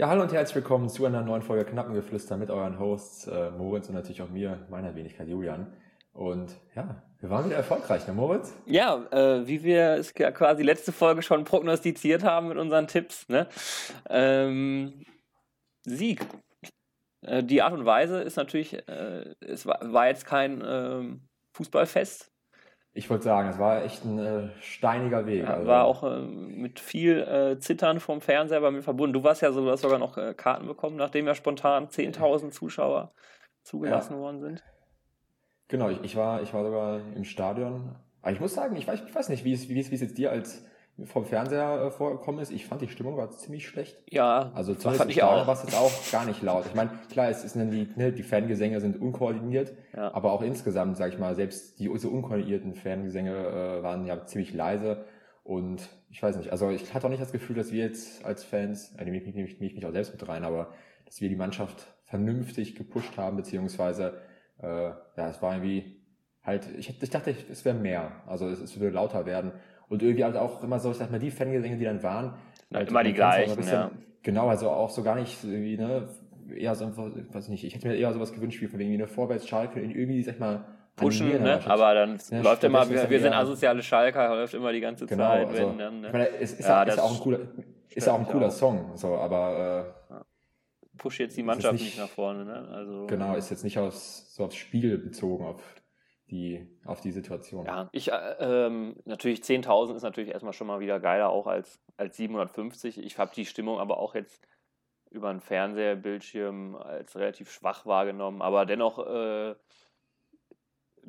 Ja, hallo und herzlich willkommen zu einer neuen Folge Knappengeflüster mit euren Hosts äh, Moritz und natürlich auch mir, meiner Wenigkeit Julian. Und ja, wir waren wieder erfolgreich, ne Moritz? Ja, äh, wie wir es quasi letzte Folge schon prognostiziert haben mit unseren Tipps. Ne? Ähm, Sieg. Äh, die Art und Weise ist natürlich, äh, es war, war, jetzt kein ähm, Fußballfest, ich wollte sagen, es war echt ein äh, steiniger Weg. Ja, also. War auch äh, mit viel äh, Zittern vom Fernseher bei mir verbunden. Du warst ja so, du hast sogar noch äh, Karten bekommen, nachdem ja spontan 10.000 Zuschauer zugelassen ja. worden sind. Genau, ich, ich, war, ich war sogar im Stadion. Aber ich muss sagen, ich weiß, ich weiß nicht, wie es, wie, es, wie es jetzt dir als vom Fernseher äh, vorgekommen ist. Ich fand die Stimmung war ziemlich schlecht. Ja, also zumindest fand ich auch. war es jetzt auch gar nicht laut. Ich meine, klar, es ist die, ne, die Fangesänge sind unkoordiniert, ja. aber auch insgesamt, sag ich mal, selbst die so unkoordinierten Fangesänge äh, waren ja ziemlich leise. Und ich weiß nicht, also ich hatte auch nicht das Gefühl, dass wir jetzt als Fans, äh, nehme ich, nehm ich, nehm ich mich auch selbst mit rein, aber dass wir die Mannschaft vernünftig gepusht haben, beziehungsweise äh, ja, es war irgendwie halt, ich, ich dachte, es wäre mehr. Also es, es würde lauter werden. Und irgendwie halt auch immer so, ich sag mal, die Fangesänge, die dann waren. Halt immer die gleichen, bisschen, ja. Genau, also auch so gar nicht irgendwie, ne, eher so einfach, weiß nicht, ich hätte mir eher sowas gewünscht, wie von wegen eine Vorwärtsschalke in irgendwie, sag ich mal, pushen, ne? aber dann ja, läuft immer, wir, wir sind asoziale Schalker, läuft immer die ganze genau, Zeit. Also, wenn, dann, ne? ich meine, es ist, ja, ist auch ein cooler, ist auch ein cooler auch. Song, so, aber äh, ja. push jetzt die Mannschaft nicht, nicht, nach vorne, ne? Also genau, ist jetzt nicht aufs, so aufs Spiel bezogen, auf die, auf die Situation. Ja, ich, äh, ähm, natürlich 10.000 ist natürlich erstmal schon mal wieder geiler, auch als, als 750. Ich habe die Stimmung aber auch jetzt über einen Fernsehbildschirm als relativ schwach wahrgenommen, aber dennoch äh,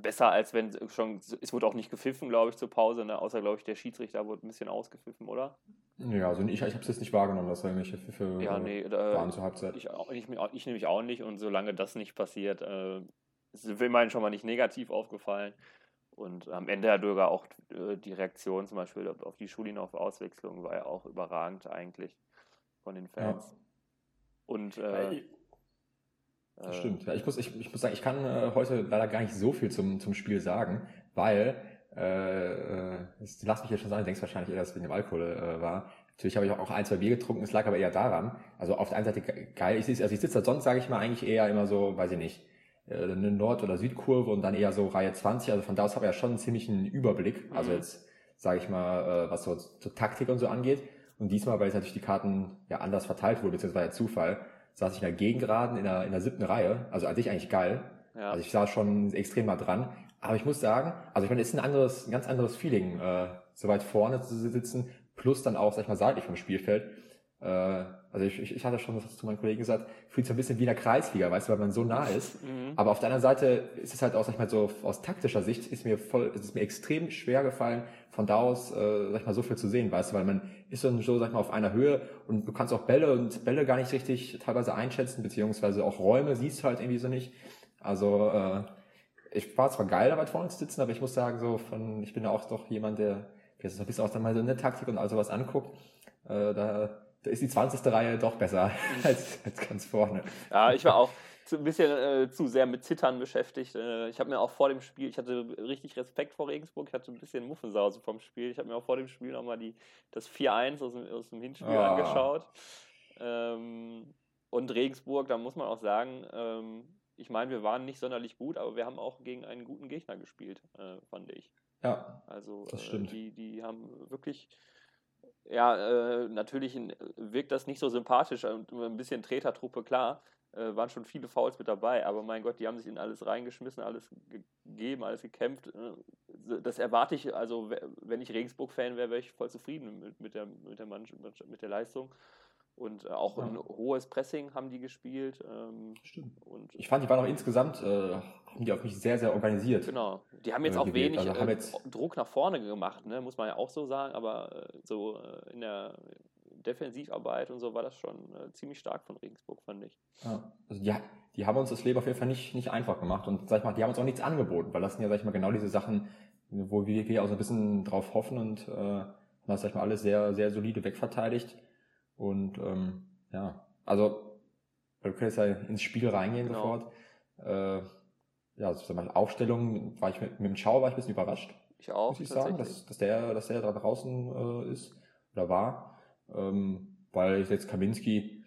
besser als wenn schon, es wurde auch nicht gepfiffen, glaube ich, zur Pause, ne? außer, glaube ich, der Schiedsrichter wurde ein bisschen ausgepfiffen, oder? Ja, also ich, ich habe es jetzt nicht wahrgenommen, dass da irgendwelche Pfiffe ja, nee, äh, waren zur Halbzeit. Ich, ich, ich nämlich auch nicht und solange das nicht passiert, äh, ist immerhin schon mal nicht negativ aufgefallen. Und am Ende hat sogar auch äh, die Reaktion zum Beispiel auf die Schulinov-Auswechslung war ja auch überragend eigentlich von den Fans. Ja. Und äh, das stimmt. Ja, ich, muss, ich, ich muss sagen, ich kann äh, heute leider gar nicht so viel zum, zum Spiel sagen, weil, äh, äh, lass mich jetzt schon sagen, du denkst wahrscheinlich eher, dass es wegen dem Alkohol äh, war. Natürlich habe ich auch ein, zwei Bier getrunken, es lag aber eher daran. Also auf der einen Seite geil, ich, also ich sitze da sonst, sage ich mal, eigentlich eher immer so, weiß ich nicht, äh, eine Nord- oder Südkurve und dann eher so Reihe 20. Also von da aus habe ich ja schon einen ziemlichen Überblick. Also mhm. jetzt sage ich mal, äh, was so, so Taktik und so angeht. Und diesmal, weil jetzt natürlich die Karten ja anders verteilt wurde, beziehungsweise ja Zufall, saß ich in der Gegengeraden in der, in der siebten Reihe. Also an sich eigentlich geil. Ja. Also ich saß schon extrem mal dran. Aber ich muss sagen, also ich meine, es ist ein anderes, ein ganz anderes Feeling, äh, so weit vorne zu sitzen, plus dann auch, sag ich mal, seitlich vom Spielfeld. Äh, also ich, ich, ich hatte schon das zu meinen Kollegen gesagt, fühlt sich ein bisschen wie in der Kreisliga, weißt du, weil man so nah ist. Mhm. Aber auf der anderen Seite ist es halt auch, sag ich mal, so aus taktischer Sicht ist mir voll, ist es mir extrem schwer gefallen, von da aus, äh, sag ich mal, so viel zu sehen, weißt du, weil man ist so, so, sag ich mal, auf einer Höhe und du kannst auch Bälle und Bälle gar nicht richtig teilweise einschätzen, beziehungsweise auch Räume siehst du halt irgendwie so nicht. Also, äh, ich war zwar geil, da weit vorne zu sitzen, aber ich muss sagen, so von, ich bin ja auch doch jemand, der, sich ein bisschen auch dann mal so eine Taktik und all sowas anguckt. Äh, da da ist die 20. Reihe doch besser als, als ganz vorne. Ja, ich war auch ein bisschen äh, zu sehr mit Zittern beschäftigt. Äh, ich habe mir auch vor dem Spiel, ich hatte richtig Respekt vor Regensburg, ich hatte ein bisschen Muffensause vom Spiel. Ich habe mir auch vor dem Spiel nochmal die, das 4-1 aus, dem, aus dem Hinspiel oh. angeschaut. Ähm, und Regensburg, da muss man auch sagen, ähm, ich meine, wir waren nicht sonderlich gut, aber wir haben auch gegen einen guten Gegner gespielt, äh, fand ich. Ja, also das stimmt. Äh, die, die haben wirklich ja, äh, natürlich wirkt das nicht so sympathisch und ein bisschen Tretertruppe, klar. Äh, waren schon viele Fouls mit dabei, aber mein Gott, die haben sich in alles reingeschmissen, alles gegeben, alles gekämpft. Äh, das erwarte ich, also wenn ich Regensburg-Fan wäre, wäre ich voll zufrieden mit, mit, der, mit, der, mit der Leistung. Und äh, auch ja. ein hohes Pressing haben die gespielt. Ähm, Stimmt. Und ich fand, die waren auch insgesamt, äh, haben die auf mich sehr, sehr organisiert. Genau. Die haben jetzt äh, auch gewählt. wenig also jetzt Druck nach vorne gemacht, ne? muss man ja auch so sagen, aber so in der Defensivarbeit und so war das schon ziemlich stark von Regensburg, fand ich. Ja. Also die, die haben uns das Leben auf jeden Fall nicht, nicht einfach gemacht und sag ich mal, die haben uns auch nichts angeboten, weil das sind ja, sag ich mal, genau diese Sachen, wo wir wirklich auch so ein bisschen drauf hoffen und äh, haben das, sag ich mal, alles sehr, sehr solide wegverteidigt. Und ähm, ja, also können jetzt ja ins Spiel reingehen genau. sofort. Äh, ja, also, sag mal, Aufstellung war ich mit, mit dem Schau war ich ein bisschen überrascht. Ich auch. Muss ich sagen, dass, dass der, dass der da draußen äh, ist oder war. Ähm, weil jetzt Kaminski,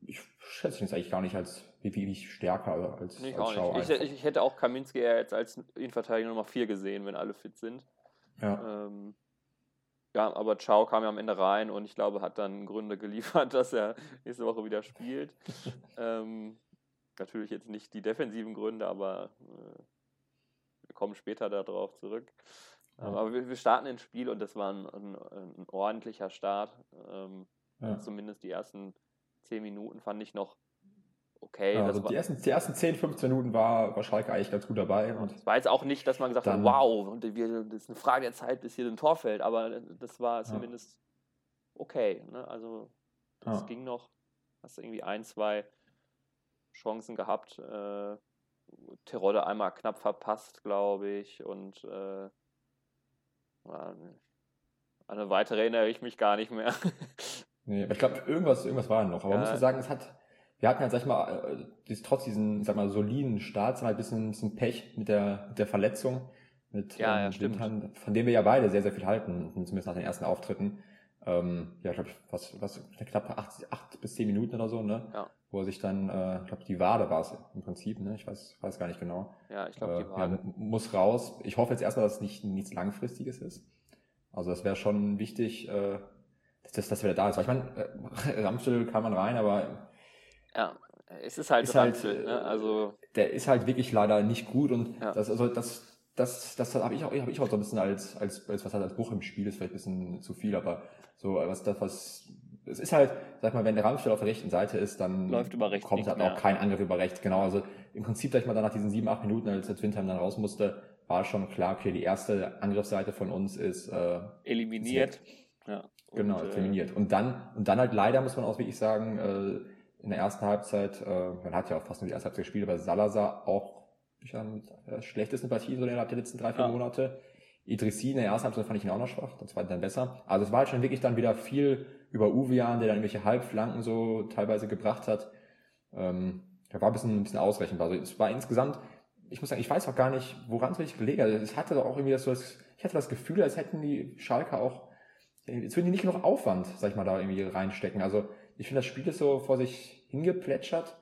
ich schätze ihn eigentlich gar nicht als wie, wie stärker als, ich als Schau. Ich, ich, ich, hätte auch Kaminski eher jetzt als Innenverteidiger Nummer 4 gesehen, wenn alle fit sind. Ja. Ähm, ja, aber Ciao kam ja am Ende rein und ich glaube, hat dann Gründe geliefert, dass er nächste Woche wieder spielt. ähm, natürlich jetzt nicht die defensiven Gründe, aber äh, wir kommen später darauf zurück. Ja. Aber wir, wir, starten ins Spiel und das war ein, ein, ein ordentlicher Start. Ähm, ja. Zumindest die ersten zehn Minuten fand ich noch okay. Ja, also die, ersten, die ersten 10, 15 Minuten war, war Schalke eigentlich ganz gut dabei. Und es war jetzt auch nicht, dass man gesagt hat, wow, und wir, das ist eine Frage der Zeit, bis hier ein Tor fällt, aber das war zumindest okay. Ne? Also das ging noch. Hast irgendwie ein, zwei Chancen gehabt. Äh, Terodde einmal knapp verpasst, glaube ich. Und äh, an eine weitere erinnere ich mich gar nicht mehr. nee, aber ich glaube, irgendwas, irgendwas war noch. Aber ja. muss ich sagen, es hat, wir hatten halt, sag ich mal, äh, trotz diesen, sag mal, soliden Starts halt ein bisschen, ein bisschen Pech mit der, mit der Verletzung. Mit ja, ähm, ja, Wintern, von dem wir ja beide sehr, sehr viel halten, zumindest nach den ersten Auftritten. Ähm, ja, glaube ich, was, was, knapp acht, acht bis zehn Minuten oder so, ne? Ja. Wo er sich dann, äh, ich glaube, die Wade war es im Prinzip, ne? Ich weiß, weiß gar nicht genau. Ja, ich glaube, die äh, Wade. Ja, muss raus. Ich hoffe jetzt erstmal, dass es nicht nichts Langfristiges ist. Also das wäre schon wichtig, äh, dass, dass, dass wieder da ist. Weil ich meine, äh, Ramstel kann man rein, aber ja, es ist halt ist halt, ne? Also der ist halt wirklich leider nicht gut und ja. das, also das, das, das habe ich auch, habe ich auch so ein bisschen als, als, als was halt als Bruch im Spiel ist vielleicht ein bisschen zu viel, aber so was das was es ist halt, sag mal, wenn der Ramstel auf der rechten Seite ist, dann Läuft über rechts kommt halt auch kein Angriff über rechts. Genau, also im Prinzip, sag ich mal, dann nach diesen sieben, acht Minuten, als der Windheim dann raus musste, war schon klar, okay, die erste Angriffsseite von uns ist äh, eliminiert. Ja. Genau, und, äh, eliminiert. Und dann, und dann halt leider muss man auch wirklich sagen, äh, in der ersten Halbzeit, äh, man hat ja auch fast nur die erste Halbzeit gespielt, aber Salazar auch ja, mit der schlechtesten Partie so innerhalb der letzten drei, vier ja. Monate. Idrissi in der ersten Halbzeit fand ich ihn auch noch schwach, das war dann besser. Also es war halt schon wirklich dann wieder viel über Uvian, der dann irgendwelche Halbflanken so teilweise gebracht hat. Ähm, da war ein bisschen, ein bisschen ausrechenbar. Also es war insgesamt, ich muss sagen, ich weiß auch gar nicht, woran es wirklich gelegen hat. Es hatte doch auch irgendwie das, ich hatte das Gefühl, als hätten die Schalke auch, jetzt würden die nicht genug Aufwand, sag ich mal, da irgendwie reinstecken. Also ich finde, das Spiel ist so vor sich hingeplätschert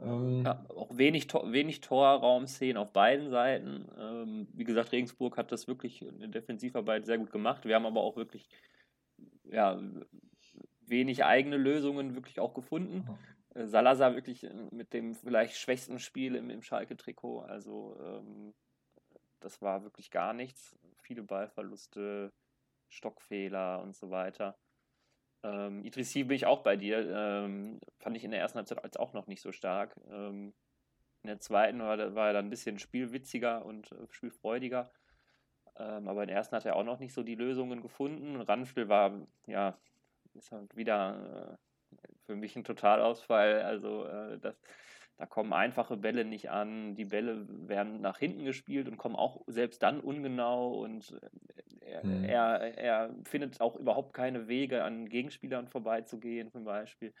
ähm, ja, auch wenig, wenig Torraumszenen auf beiden Seiten. Ähm, wie gesagt, Regensburg hat das wirklich in der Defensivarbeit sehr gut gemacht. Wir haben aber auch wirklich ja, wenig eigene Lösungen wirklich auch gefunden. Mhm. Salazar wirklich mit dem vielleicht schwächsten Spiel im, im Schalke-Trikot. Also ähm, das war wirklich gar nichts. Viele Ballverluste, Stockfehler und so weiter. Ähm, Idrissi bin ich auch bei dir. Ähm, fand ich in der ersten Halbzeit als auch noch nicht so stark. Ähm, in der zweiten war, war er dann ein bisschen spielwitziger und äh, spielfreudiger. Ähm, aber in der ersten hat er auch noch nicht so die Lösungen gefunden. Ranfel war, ja, ist halt wieder äh, für mich ein Totalausfall. Also äh, das, da kommen einfache Bälle nicht an. Die Bälle werden nach hinten gespielt und kommen auch selbst dann ungenau. Und äh, er, hm. er, er findet auch überhaupt keine Wege, an Gegenspielern vorbeizugehen, zum Beispiel.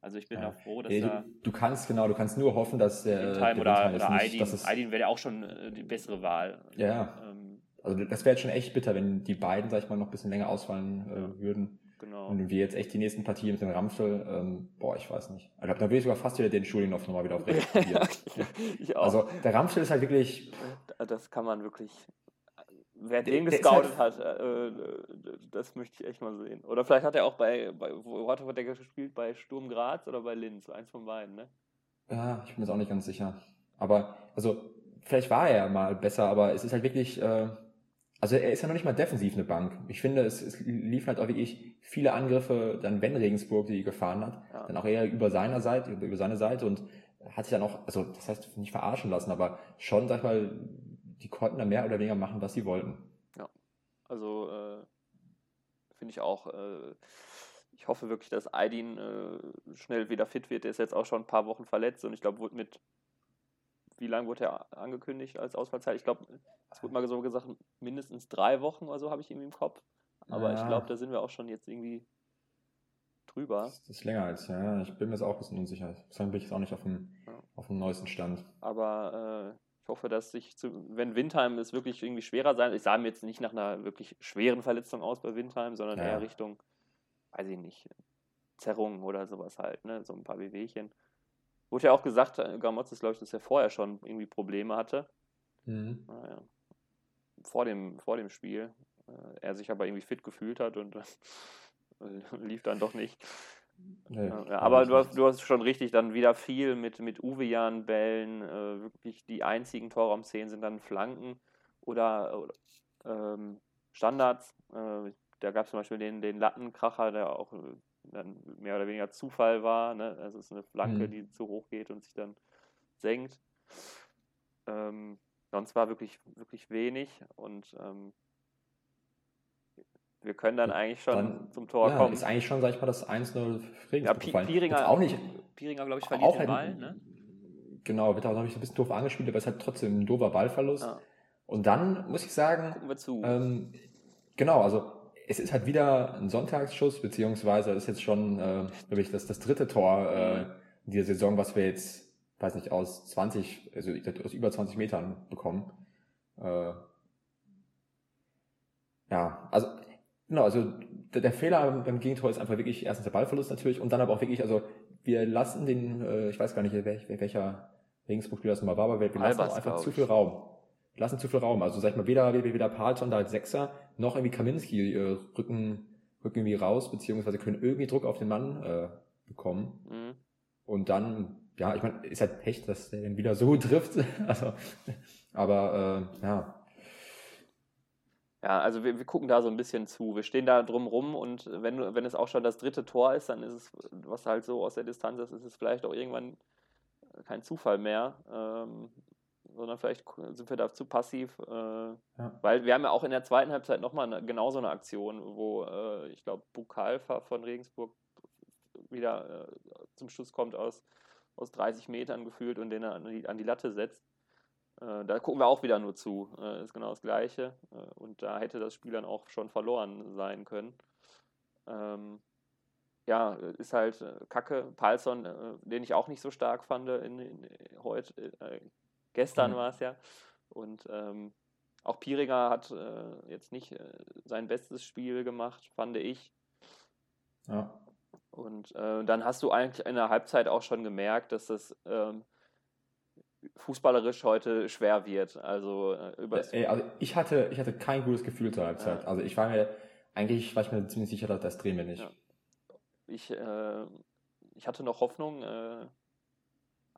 Also ich bin ja. auch froh, dass ja, du. Du kannst, genau, du kannst nur hoffen, dass der. Time oder, oder Aydin, Aydin wäre ja auch schon äh, die bessere Wahl. Ja. Ähm, also das wäre jetzt schon echt bitter, wenn die beiden, sag ich mal, noch ein bisschen länger ausfallen äh, würden. Genau. Und wir jetzt echt die nächsten Partien mit dem Ramsel, ähm, boah, ich weiß nicht. Ich glaube, da will ich sogar fast wieder den Schulinov nochmal wieder auf rechts auch. Also der Ramsel ist halt wirklich. Das kann man wirklich. Wer den gescoutet halt, hat, äh, das möchte ich echt mal sehen. Oder vielleicht hat er auch bei, bei wo hat er gespielt? Bei Sturm Graz oder bei Linz? Eins von beiden, ne? Ja, ich bin jetzt auch nicht ganz sicher. Aber, also, vielleicht war er ja mal besser, aber es ist halt wirklich, äh, also er ist ja noch nicht mal defensiv eine Bank. Ich finde, es, es liefen halt auch wirklich viele Angriffe, dann wenn Regensburg die gefahren hat, ja. dann auch eher über seiner Seite, über, über seine Seite und hat sich dann auch, also das heißt nicht verarschen lassen, aber schon, sag ich mal, die konnten dann mehr oder weniger machen, was sie wollten. Ja, also äh, finde ich auch. Äh, ich hoffe wirklich, dass Aydin äh, schnell wieder fit wird. Der ist jetzt auch schon ein paar Wochen verletzt und ich glaube, mit wie lange wurde er angekündigt als Ausfallzeit? Ich glaube, es wurde mal so gesagt, mindestens drei Wochen oder so habe ich irgendwie im Kopf. Aber ja. ich glaube, da sind wir auch schon jetzt irgendwie drüber. Das ist länger als, ja. Ich bin mir jetzt auch ein bisschen unsicher. Deswegen bin ich jetzt auch nicht auf dem, ja. auf dem neuesten Stand. Aber äh, ich hoffe, dass sich, zu, wenn Windheim es wirklich irgendwie schwerer sein, ich sah mir jetzt nicht nach einer wirklich schweren Verletzung aus bei Windheim, sondern ja. eher Richtung, weiß ich nicht, Zerrungen oder sowas halt, ne? so ein paar Wehwehchen. Wurde ja auch gesagt, äh, ist, glaube ich, dass er vorher schon irgendwie Probleme hatte. Mhm. Naja. Vor, dem, vor dem Spiel. Äh, er sich aber irgendwie fit gefühlt hat und lief dann doch nicht. Nee, ja, aber du hast, du hast schon richtig, dann wieder viel mit, mit Uwejan-Bällen. Äh, wirklich die einzigen Torraum-Szenen sind dann Flanken oder, ähm, Standards. Äh, da gab es zum Beispiel den, den Lattenkracher, der auch äh, dann mehr oder weniger Zufall war. Ne? Also es ist eine Flanke, mhm. die zu hoch geht und sich dann senkt. Ähm, sonst war wirklich, wirklich wenig und ähm, wir können dann eigentlich schon dann, zum Tor ja, kommen. Ist eigentlich schon, sag ich mal, das 1-0 Regensburg ja, Pieringer, auch nicht. Pieringer, glaube ich, verliert auch den Ball, ne? Genau, wird auch, glaube ich, ein bisschen doof angespielt, aber es ist halt trotzdem ein doofer Ballverlust. Ja. Und dann muss ich sagen, Gucken wir zu. Ähm, genau, also es ist halt wieder ein Sonntagsschuss, beziehungsweise ist jetzt schon, äh, glaube ich, das, das dritte Tor äh, in dieser Saison, was wir jetzt, weiß nicht, aus 20, also aus über 20 Metern bekommen. Äh, ja, also genau, also der, der Fehler beim Gegentor ist einfach wirklich erstens der Ballverlust natürlich und dann aber auch wirklich, also wir lassen den, äh, ich weiß gar nicht, welch, welcher Regensburg-Spieler das mal war, aber wir, wir lassen auch einfach zu viel Raum lassen zu viel Raum. Also sag ich mal, weder, weder Palton da als Sechser, noch irgendwie Kaminski äh, rücken, rücken irgendwie raus, beziehungsweise können irgendwie Druck auf den Mann äh, bekommen. Mhm. Und dann, ja, ich meine, ist halt Pech, dass der dann wieder so trifft. also, aber äh, ja. Ja, also wir, wir gucken da so ein bisschen zu. Wir stehen da drum rum und wenn, wenn es auch schon das dritte Tor ist, dann ist es, was halt so aus der Distanz ist, ist es vielleicht auch irgendwann kein Zufall mehr. Ähm, sondern vielleicht sind wir da zu passiv. Äh, ja. Weil wir haben ja auch in der zweiten Halbzeit nochmal eine, genau so eine Aktion, wo äh, ich glaube, Bukalfa von Regensburg wieder äh, zum Schluss kommt aus, aus 30 Metern gefühlt und den an die, an die Latte setzt. Äh, da gucken wir auch wieder nur zu. Äh, ist genau das Gleiche. Äh, und da hätte das Spiel dann auch schon verloren sein können. Ähm, ja, ist halt Kacke. Palsson, den ich auch nicht so stark fand in, in, heute, Gestern mhm. war es ja. Und ähm, auch Piringer hat äh, jetzt nicht äh, sein bestes Spiel gemacht, fand ich. Ja. Und äh, dann hast du eigentlich in der Halbzeit auch schon gemerkt, dass das ähm, fußballerisch heute schwer wird. Also, äh, über Ey, also ich hatte, ich hatte kein gutes Gefühl zur Halbzeit. Ja. Also ich war mir eigentlich war ich mir ziemlich sicher, dass das drehen wir nicht. Ja. Ich, äh, ich hatte noch Hoffnung, äh,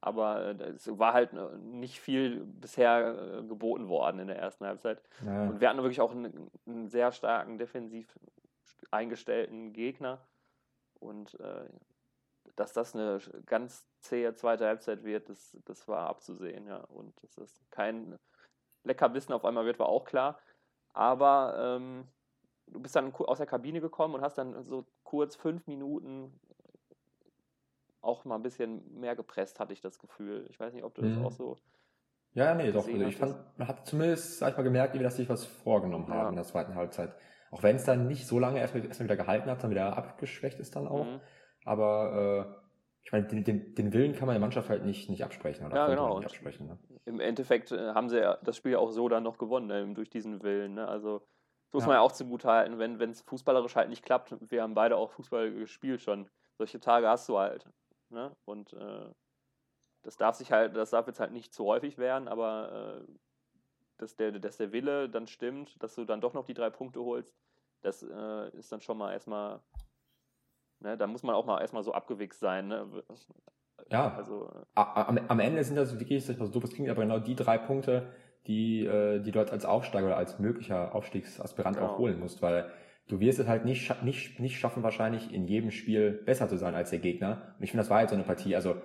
aber äh, es war halt äh, nicht viel bisher äh, geboten worden in der ersten Halbzeit. Ja. Und wir hatten wirklich auch einen, einen, sehr starken defensiv eingestellten Gegner. Und äh, dass das eine ganz zähe zweite Halbzeit wird, das, das war abzusehen, ja. Und dass das kein Leckerbissen auf einmal wird, war auch klar. Aber ähm, du bist dann aus der Kabine gekommen und hast dann so kurz fünf Minuten auch mal ein bisschen mehr gepresst, hatte ich das Gefühl. Ich weiß nicht, ob du das mhm. auch so. Ja, nee, doch. Also ich fand, man hat zumindest, sag ich mal, gemerkt, dass sich was vorgenommen haben ja. in der zweiten Halbzeit. Auch wenn es dann nicht so lange erstmal, erstmal wieder gehalten hat, dann wieder abgeschwächt ist dann auch. Mhm. Aber äh, ich meine, den, den, den, Willen kann man der Mannschaft halt nicht, nicht absprechen. Oder ja, genau. Nicht absprechen, ne? Im Endeffekt äh, haben sie ja das Spiel auch so dann noch gewonnen, ne, durch diesen Willen. Ne? Also das muss ja. man ja auch zugute halten, wenn es fußballerisch halt nicht klappt. Wir haben beide auch Fußball gespielt schon. Solche Tage hast du halt. Ne? Und äh, das darf sich halt, das darf jetzt halt nicht zu häufig werden, aber äh, dass, der, dass der Wille dann stimmt, dass du dann doch noch die drei Punkte holst, das äh, ist dann schon mal erstmal, ne, da muss man auch mal erstmal so abgewichst sein. Ne? Ja, also, am, am Ende sind das wirklich, das so doof klingt, aber genau die drei Punkte, die, äh, die du als Aufsteiger oder als möglicher Aufstiegsaspirant genau. auch holen musst, weil du wirst es halt nicht, nicht, nicht schaffen, wahrscheinlich in jedem Spiel besser zu sein als der Gegner. Und ich finde, das war halt so eine Partie, also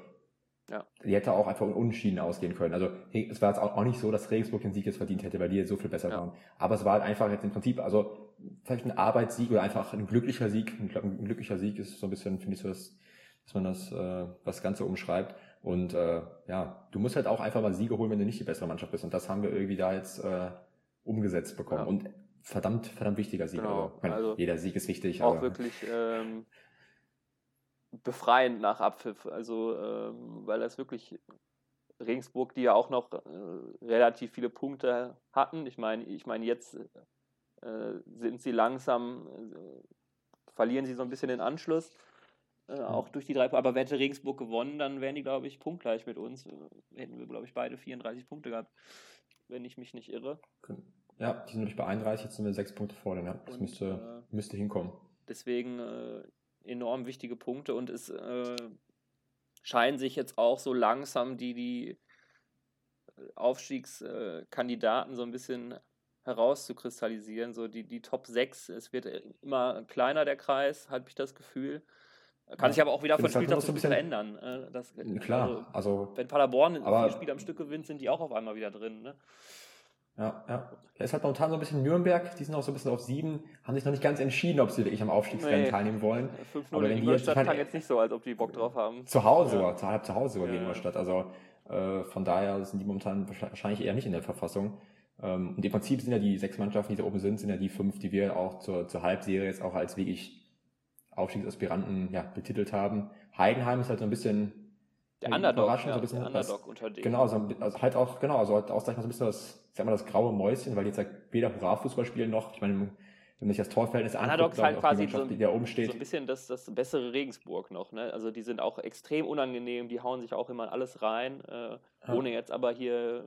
ja. die hätte auch einfach unentschieden ausgehen können. Also es war jetzt auch nicht so, dass Regensburg den Sieg jetzt verdient hätte, weil die jetzt so viel besser ja. waren. Aber es war halt einfach jetzt im Prinzip, also vielleicht ein Arbeitssieg oder einfach ein glücklicher Sieg. Ein, ein glücklicher Sieg ist so ein bisschen, finde ich so, dass, dass man das, äh, das Ganze umschreibt. Und äh, ja, du musst halt auch einfach mal Siege holen, wenn du nicht die bessere Mannschaft bist. Und das haben wir irgendwie da jetzt äh, umgesetzt bekommen. Ja. Und verdammt, verdammt wichtiger Sieg. Genau. Also, also, jeder Sieg ist wichtig. Auch wirklich ähm, befreiend nach Abpfiff. Also, ähm, weil das wirklich Regensburg, die ja auch noch äh, relativ viele Punkte hatten. Ich meine, ich meine, jetzt äh, sind sie langsam, äh, verlieren sie so ein bisschen den Anschluss. Äh, auch durch die drei Punkte. Aber hätte Regensburg gewonnen, dann wären die, glaube ich, punktgleich mit uns. Äh, hätten wir, glaube ich, beide 34 Punkte gehabt, wenn ich mich nicht irre. Ja, die sind nämlich bei 31, jetzt sind wir sechs Punkte vor, ja. Das und, müsste, äh, müsste hinkommen. Deswegen äh, enorm wichtige Punkte und es äh, scheinen sich jetzt auch so langsam die, die Aufstiegskandidaten so ein bisschen herauszukristallisieren. So die, die Top 6, es wird immer kleiner der Kreis, habe ich das Gefühl. Kann sich aber auch wieder von Spieltag zu Spiel verändern. Äh, das, klar, also, also wenn Paderborn aber, vier Spiele am Stück gewinnt, sind die auch auf einmal wieder drin. Ne? Ja, ja. Da ist halt momentan so ein bisschen Nürnberg, die sind auch so ein bisschen auf sieben, haben sich noch nicht ganz entschieden, ob sie wirklich am Aufstiegsrennen nee. teilnehmen wollen. 5-0 Aber in Ingolstadt klang jetzt nicht so, als ob die Bock drauf haben. Zu Hause, ja. zu, halb zu Hause sogar ja. gegen Ingolstadt. Also äh, von daher sind die momentan wahrscheinlich eher nicht in der Verfassung. Ähm, und im Prinzip sind ja die sechs Mannschaften, die da oben sind, sind ja die fünf, die wir auch zur, zur Halbserie jetzt auch als wirklich Aufstiegsaspiranten ja, betitelt haben. Heidenheim ist halt so ein bisschen der Underdog, ja, so ein bisschen der Underdog unter denen. Genau, also, also halt auch, genau, also halt mal, so ein bisschen das, sag mal, das graue Mäuschen, weil die jetzt halt weder Hurra-Fußball spielen noch, ich meine, wenn man sich das Torverhältnis anguckt, halt quasi so, die da oben steht. so ein bisschen das, das bessere Regensburg noch, ne? Also die sind auch extrem unangenehm, die hauen sich auch immer alles rein, äh, ohne jetzt aber hier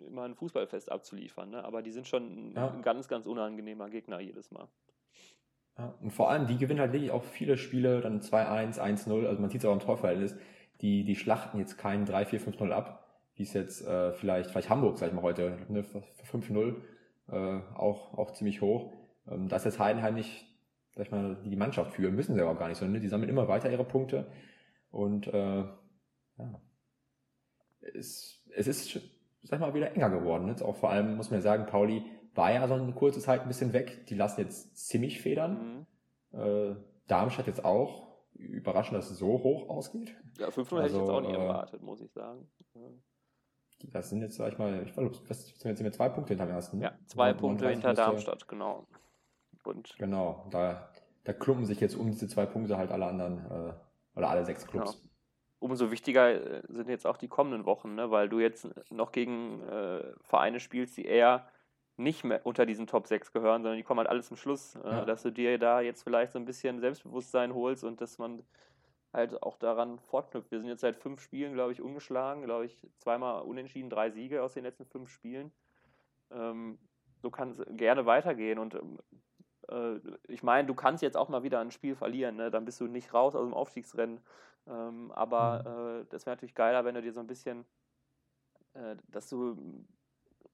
äh, immer ein Fußballfest abzuliefern, ne? Aber die sind schon ja. ein ganz, ganz unangenehmer Gegner jedes Mal. Ja, und vor allem, die gewinnen halt wirklich auch viele Spiele, dann 2-1, 1-0, also man sieht es auch im Torverhältnis, die, die schlachten jetzt keinen 3-4-5-0 ab, wie es jetzt äh, vielleicht, vielleicht Hamburg, sag ich mal heute, ne, 5-0, äh, auch, auch ziemlich hoch. Ähm, dass jetzt Heidenheim nicht, sag ich mal, die Mannschaft führen, müssen sie aber gar nicht so, ne? Die sammeln immer weiter ihre Punkte und äh, ja, es, es ist, sag ich mal, wieder enger geworden. Jetzt auch vor allem, muss man ja sagen, Pauli war ja so eine kurze Zeit ein bisschen weg. Die lassen jetzt ziemlich federn. Mhm. Äh, Darmstadt jetzt auch. Überraschend, dass es so hoch ausgeht. Ja, 5 also, hätte ich jetzt auch nicht äh, erwartet, muss ich sagen. Das sind jetzt, sag ich mal, ich glaube, das sind jetzt zwei Punkte hinter dem ersten. Ja, zwei und Punkte hinter Darmstadt, genau. Und genau, da, da klumpen sich jetzt um diese zwei Punkte halt alle anderen, äh, oder alle sechs Clubs. Genau. Umso wichtiger äh, sind jetzt auch die kommenden Wochen, ne? weil du jetzt noch gegen äh, Vereine spielst, die eher nicht mehr unter diesen Top 6 gehören, sondern die kommen halt alles zum Schluss, äh, ja. dass du dir da jetzt vielleicht so ein bisschen Selbstbewusstsein holst und dass man halt auch daran fortknüpft. Wir sind jetzt seit fünf Spielen, glaube ich, ungeschlagen, glaube ich, zweimal unentschieden, drei Siege aus den letzten fünf Spielen. Ähm, so kann es gerne weitergehen und äh, ich meine, du kannst jetzt auch mal wieder ein Spiel verlieren, ne? dann bist du nicht raus aus dem Aufstiegsrennen. Ähm, aber mhm. äh, das wäre natürlich geiler, wenn du dir so ein bisschen, äh, dass du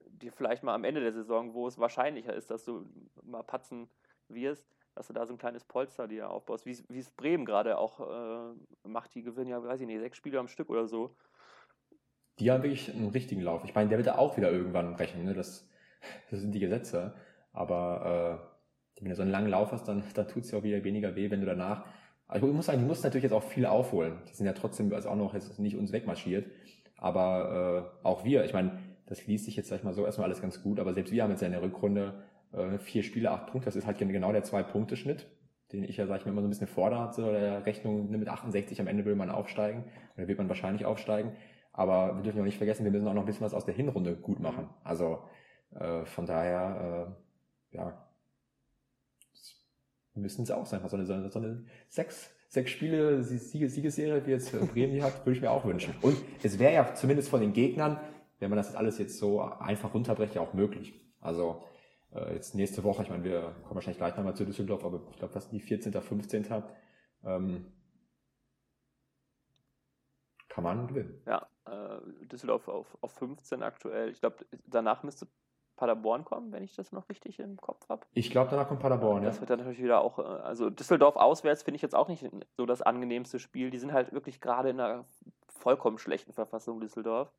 dir vielleicht mal am Ende der Saison, wo es wahrscheinlicher ist, dass du mal patzen wirst, dass du da so ein kleines Polster dir aufbaust, wie es Bremen gerade auch äh, macht. Die gewinnen ja, weiß ich nicht, sechs Spiele am Stück oder so. Die haben wirklich einen richtigen Lauf. Ich meine, der wird da auch wieder irgendwann brechen. Ne? Das, das sind die Gesetze. Aber äh, wenn du so einen langen Lauf hast, dann, dann tut es ja auch wieder weniger weh, wenn du danach. Also ich muss sagen, die mussten natürlich jetzt auch viel aufholen. Die sind ja trotzdem also auch noch jetzt nicht uns wegmarschiert. Aber äh, auch wir, ich meine, das liest sich jetzt, sag ich mal, so erstmal alles ganz gut, aber selbst wir haben jetzt ja in der Rückrunde äh, vier Spiele, acht Punkte. Das ist halt genau der Zwei-Punkte-Schnitt, den ich ja, sag ich mal, immer so ein bisschen fordere zu der Rechnung. Ne, mit 68 am Ende will man aufsteigen oder wird man wahrscheinlich aufsteigen. Aber wir dürfen auch nicht vergessen, wir müssen auch noch ein bisschen was aus der Hinrunde gut machen. Also äh, von daher, äh, ja, müssen es auch sein. So eine, so eine, so eine sechs, sechs Spiele Siegesserie, wie jetzt Bremen die hat, würde ich mir auch wünschen. Und es wäre ja zumindest von den Gegnern wenn man das alles jetzt so einfach runterbrecht, ja auch möglich. Also äh, jetzt nächste Woche, ich meine, wir kommen wahrscheinlich gleich nochmal zu Düsseldorf, aber ich glaube, das sind die 14., 15. Ähm, kann man gewinnen. Ja, äh, Düsseldorf auf, auf 15 aktuell. Ich glaube, danach müsste Paderborn kommen, wenn ich das noch richtig im Kopf habe. Ich glaube, danach kommt Paderborn, das ja. Das wird dann natürlich wieder auch, äh, also Düsseldorf auswärts finde ich jetzt auch nicht so das angenehmste Spiel. Die sind halt wirklich gerade in einer vollkommen schlechten Verfassung, Düsseldorf.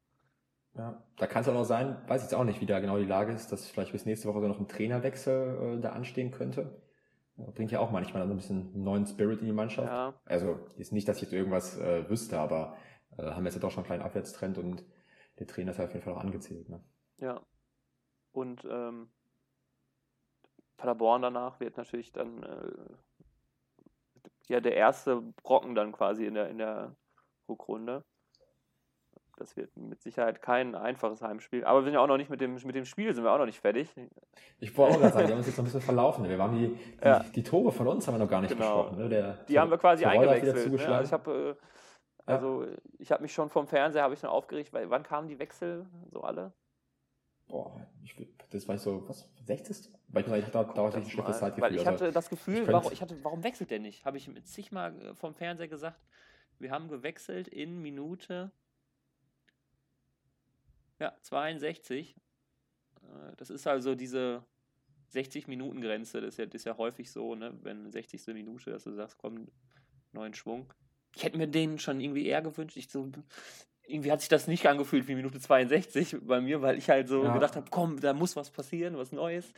Ja, da kann es auch noch sein, weiß ich jetzt auch nicht, wie da genau die Lage ist, dass vielleicht bis nächste Woche noch ein Trainerwechsel äh, da anstehen könnte. Bringt ja auch manchmal so ein bisschen neuen Spirit in die Mannschaft. Ja. Also ist nicht, dass ich jetzt irgendwas äh, wüsste, aber äh, haben jetzt ja doch schon einen kleinen Abwärtstrend und der Trainer ist ja auf jeden Fall auch angezählt. Ne? Ja. Und ähm, Paderborn danach wird natürlich dann äh, ja der erste Brocken dann quasi in der in der Rückrunde das wird mit Sicherheit kein einfaches Heimspiel. Aber wir sind ja auch noch nicht mit dem, mit dem Spiel, sind wir auch noch nicht fertig. Ich wollte auch gerade sagen, wir haben uns jetzt noch ein bisschen verlaufen. Wir haben die, die, ja. die Tore von uns haben wir noch gar nicht genau. besprochen. Ne? Der, die haben wir quasi eingewechselt. Ne? Also ich habe äh, also ich habe mich schon vom Fernseher habe ich schon aufgeregt, weil wann kamen die Wechsel so alle? Boah, ich, das war ich so, was, 60. Weil ich, ich da, da hatte ich ein schlechtes Zeitgefühl. Weil ich hatte also, das Gefühl, ich warum, ich hatte, warum wechselt der nicht? Habe ich zigmal äh, vom Fernseher gesagt. Wir haben gewechselt in Minute ja, 62. Äh, das ist also diese 60-Minuten-Grenze. Das, ist ja, das ist ja häufig so, ne? wenn 60. Minute, dass du sagst, komm, neuen Schwung. Ich hätte mir den schon irgendwie eher gewünscht. Ich so, irgendwie hat sich das nicht angefühlt wie Minute 62 bei mir, weil ich halt so ja. gedacht habe, komm, da muss was passieren, was Neues.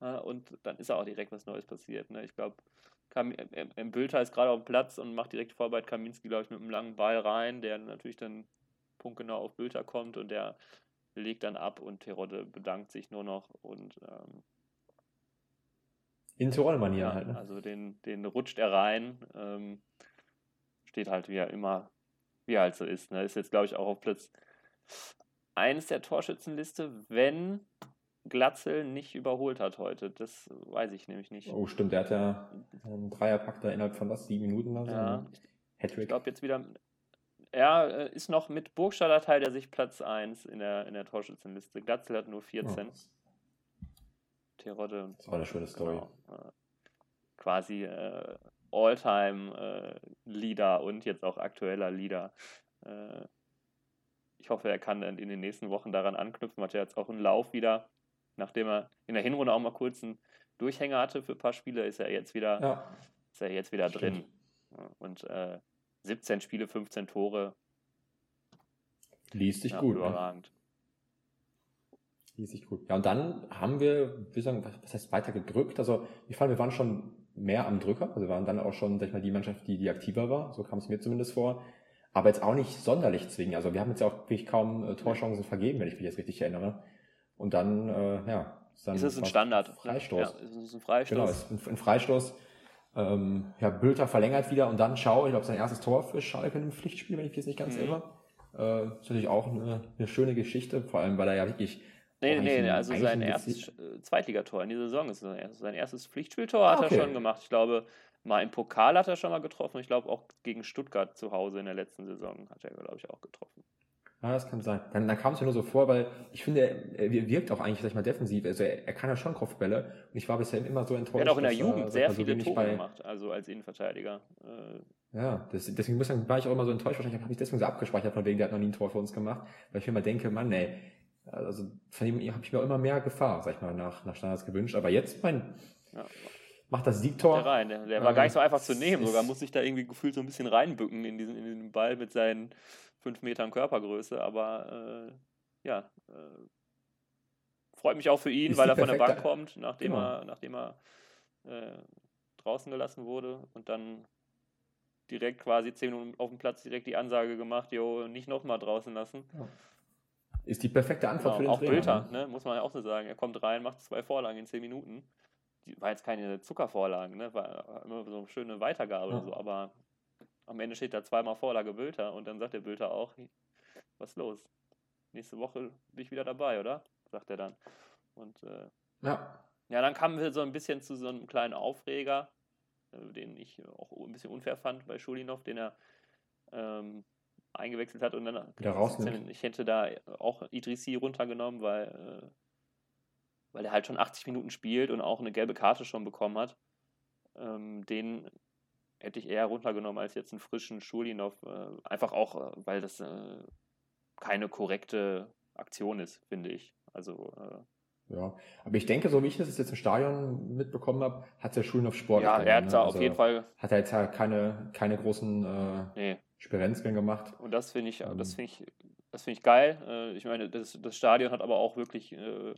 Und dann ist auch direkt was Neues passiert. Ne? Ich glaube, M. Bülter ist gerade auf dem Platz und macht direkt Vorarbeit Kaminski, glaube ich, mit einem langen Ball rein, der natürlich dann punktgenau auf Bülter kommt und der legt dann ab und Terodde bedankt sich nur noch und ähm, in Tirol-Manier ja, halt, ne? Also den, den rutscht er rein. Ähm, steht halt wie er immer, wie er halt so ist. Ne? Ist jetzt, glaube ich, auch auf Platz 1 der Torschützenliste, wenn Glatzel nicht überholt hat heute. Das weiß ich nämlich nicht. Oh, stimmt. Der hat ja einen Dreierpack da innerhalb von was, sieben Minuten oder so. Ja. Ich glaube jetzt wieder. Er ist noch mit Burgstaller Teil der sich Platz 1 in der, in der Torschützenliste. Glatzel hat nur 14. Oh. Terodde. Das war eine schöne Story. Genau, quasi äh, All-Time-Leader äh, und jetzt auch aktueller Leader. Äh, ich hoffe, er kann dann in den nächsten Wochen daran anknüpfen. Hat er jetzt auch einen Lauf wieder, nachdem er in der Hinrunde auch mal kurz einen Durchhänger hatte für ein paar Spiele, ist er jetzt wieder, ja. ist er jetzt wieder drin. Und äh, 17 Spiele, 15 Tore. Liest sich ja, gut. Ne? Überragend. Ne? Liest sich gut. Ja, und dann haben wir, wie sagen, was heißt weiter gedrückt? Also, ich fand, wir waren schon mehr am Drücker. Also waren dann auch schon, sag ich mal, die Mannschaft, die, die aktiver war. So kam es mir zumindest vor. Aber jetzt auch nicht sonderlich zwingend. Also wir haben jetzt ja auch wirklich kaum äh, Torchancen vergeben, wenn ich mich jetzt richtig erinnere. Und dann, äh, ja. Ist, dann ist es ein Standard? Freistoß. Ja, ist es ein Freistoß? Genau, ist ein Freistoß. Ähm, ja, Bülter verlängert wieder und dann Schau, ich glaube, sein erstes Tor für Schalke im Pflichtspiel, wenn ich jetzt nicht ganz mhm. irre. Äh, ist natürlich auch eine, eine schöne Geschichte, vor allem, weil er ja wirklich Nee, nee, nee, also sein erstes äh, Zweitligator in dieser Saison ist sein erstes, Pflichtspieltor hat okay. er schon gemacht. Ich glaube, mal im Pokal hat er schon mal getroffen. Ich glaube, auch gegen Stuttgart zu Hause in der letzten Saison hat er, glaube ich, auch getroffen. Ja, das kann sein. Dann, dann kam es mir nur so vor, weil ich finde, er, wirkt auch eigentlich, sag ich mal, defensiv. Also er, er kann ja schon Kopfbälle und ich war bisher immer so enttäuscht. Er hat auch in der Jugend sehr viele Tore bei... gemacht, also als Innenverteidiger. Äh, ja, das, deswegen muss ich, war ich auch immer so enttäuscht. Wahrscheinlich habe ich deswegen so abgespeichert, von wegen, der hat noch nie ein Tor für uns gemacht. Weil ich mir immer denke, Mann, ey, also von ihm habe ich mir auch immer mehr Gefahr, sag ich mal, nach, nach Standards gewünscht. Aber jetzt, mein, ja. Macht das Siegtor. Der rein, der, der war gar nicht so einfach zu nehmen. Sogar muss sich da irgendwie gefühlt so ein bisschen reinbücken in diesen, in diesen Ball mit seinen fünf Metern Körpergröße. Aber äh, ja, äh, freut mich auch für ihn, weil er von der Bank kommt, nachdem genau. er, nachdem er äh, draußen gelassen wurde und dann direkt quasi zehn Minuten auf dem Platz direkt die Ansage gemacht, jo, nicht nochmal draußen lassen. Ja. Ist die perfekte Antwort genau, für den auch Trainer. Bilder, ne? muss man ja auch so sagen. Er kommt rein, macht zwei Vorlagen in zehn Minuten. Die war jetzt keine Zuckervorlagen, ne? war immer so eine schöne Weitergabe ja. oder so, aber am Ende steht da zweimal Vorlage Bülter und dann sagt der Bülter auch, was ist los? Nächste Woche bin ich wieder dabei, oder? Sagt er dann. Und äh, ja. ja, dann kamen wir so ein bisschen zu so einem kleinen Aufreger, äh, den ich auch ein bisschen unfair fand bei Schulinov, den er ähm, eingewechselt hat und dann wieder rausnimmt. Ich hätte da auch Idrissi runtergenommen, weil, äh, weil er halt schon 80 Minuten spielt und auch eine gelbe Karte schon bekommen hat. Ähm, den hätte ich eher runtergenommen als jetzt einen frischen Schulinov. Äh, einfach auch, äh, weil das äh, keine korrekte Aktion ist, finde ich. Also äh, ja, aber ich denke, so wie ich das jetzt im Stadion mitbekommen habe, hat der Schulinov Sport. Ja, er hat ne? da also auf jeden Fall. Hat er jetzt ja keine, keine großen äh, nee. Sperenzkeln gemacht. Und das finde ich, ähm. das finde ich, das finde ich geil. Äh, ich meine, das, das Stadion hat aber auch wirklich äh,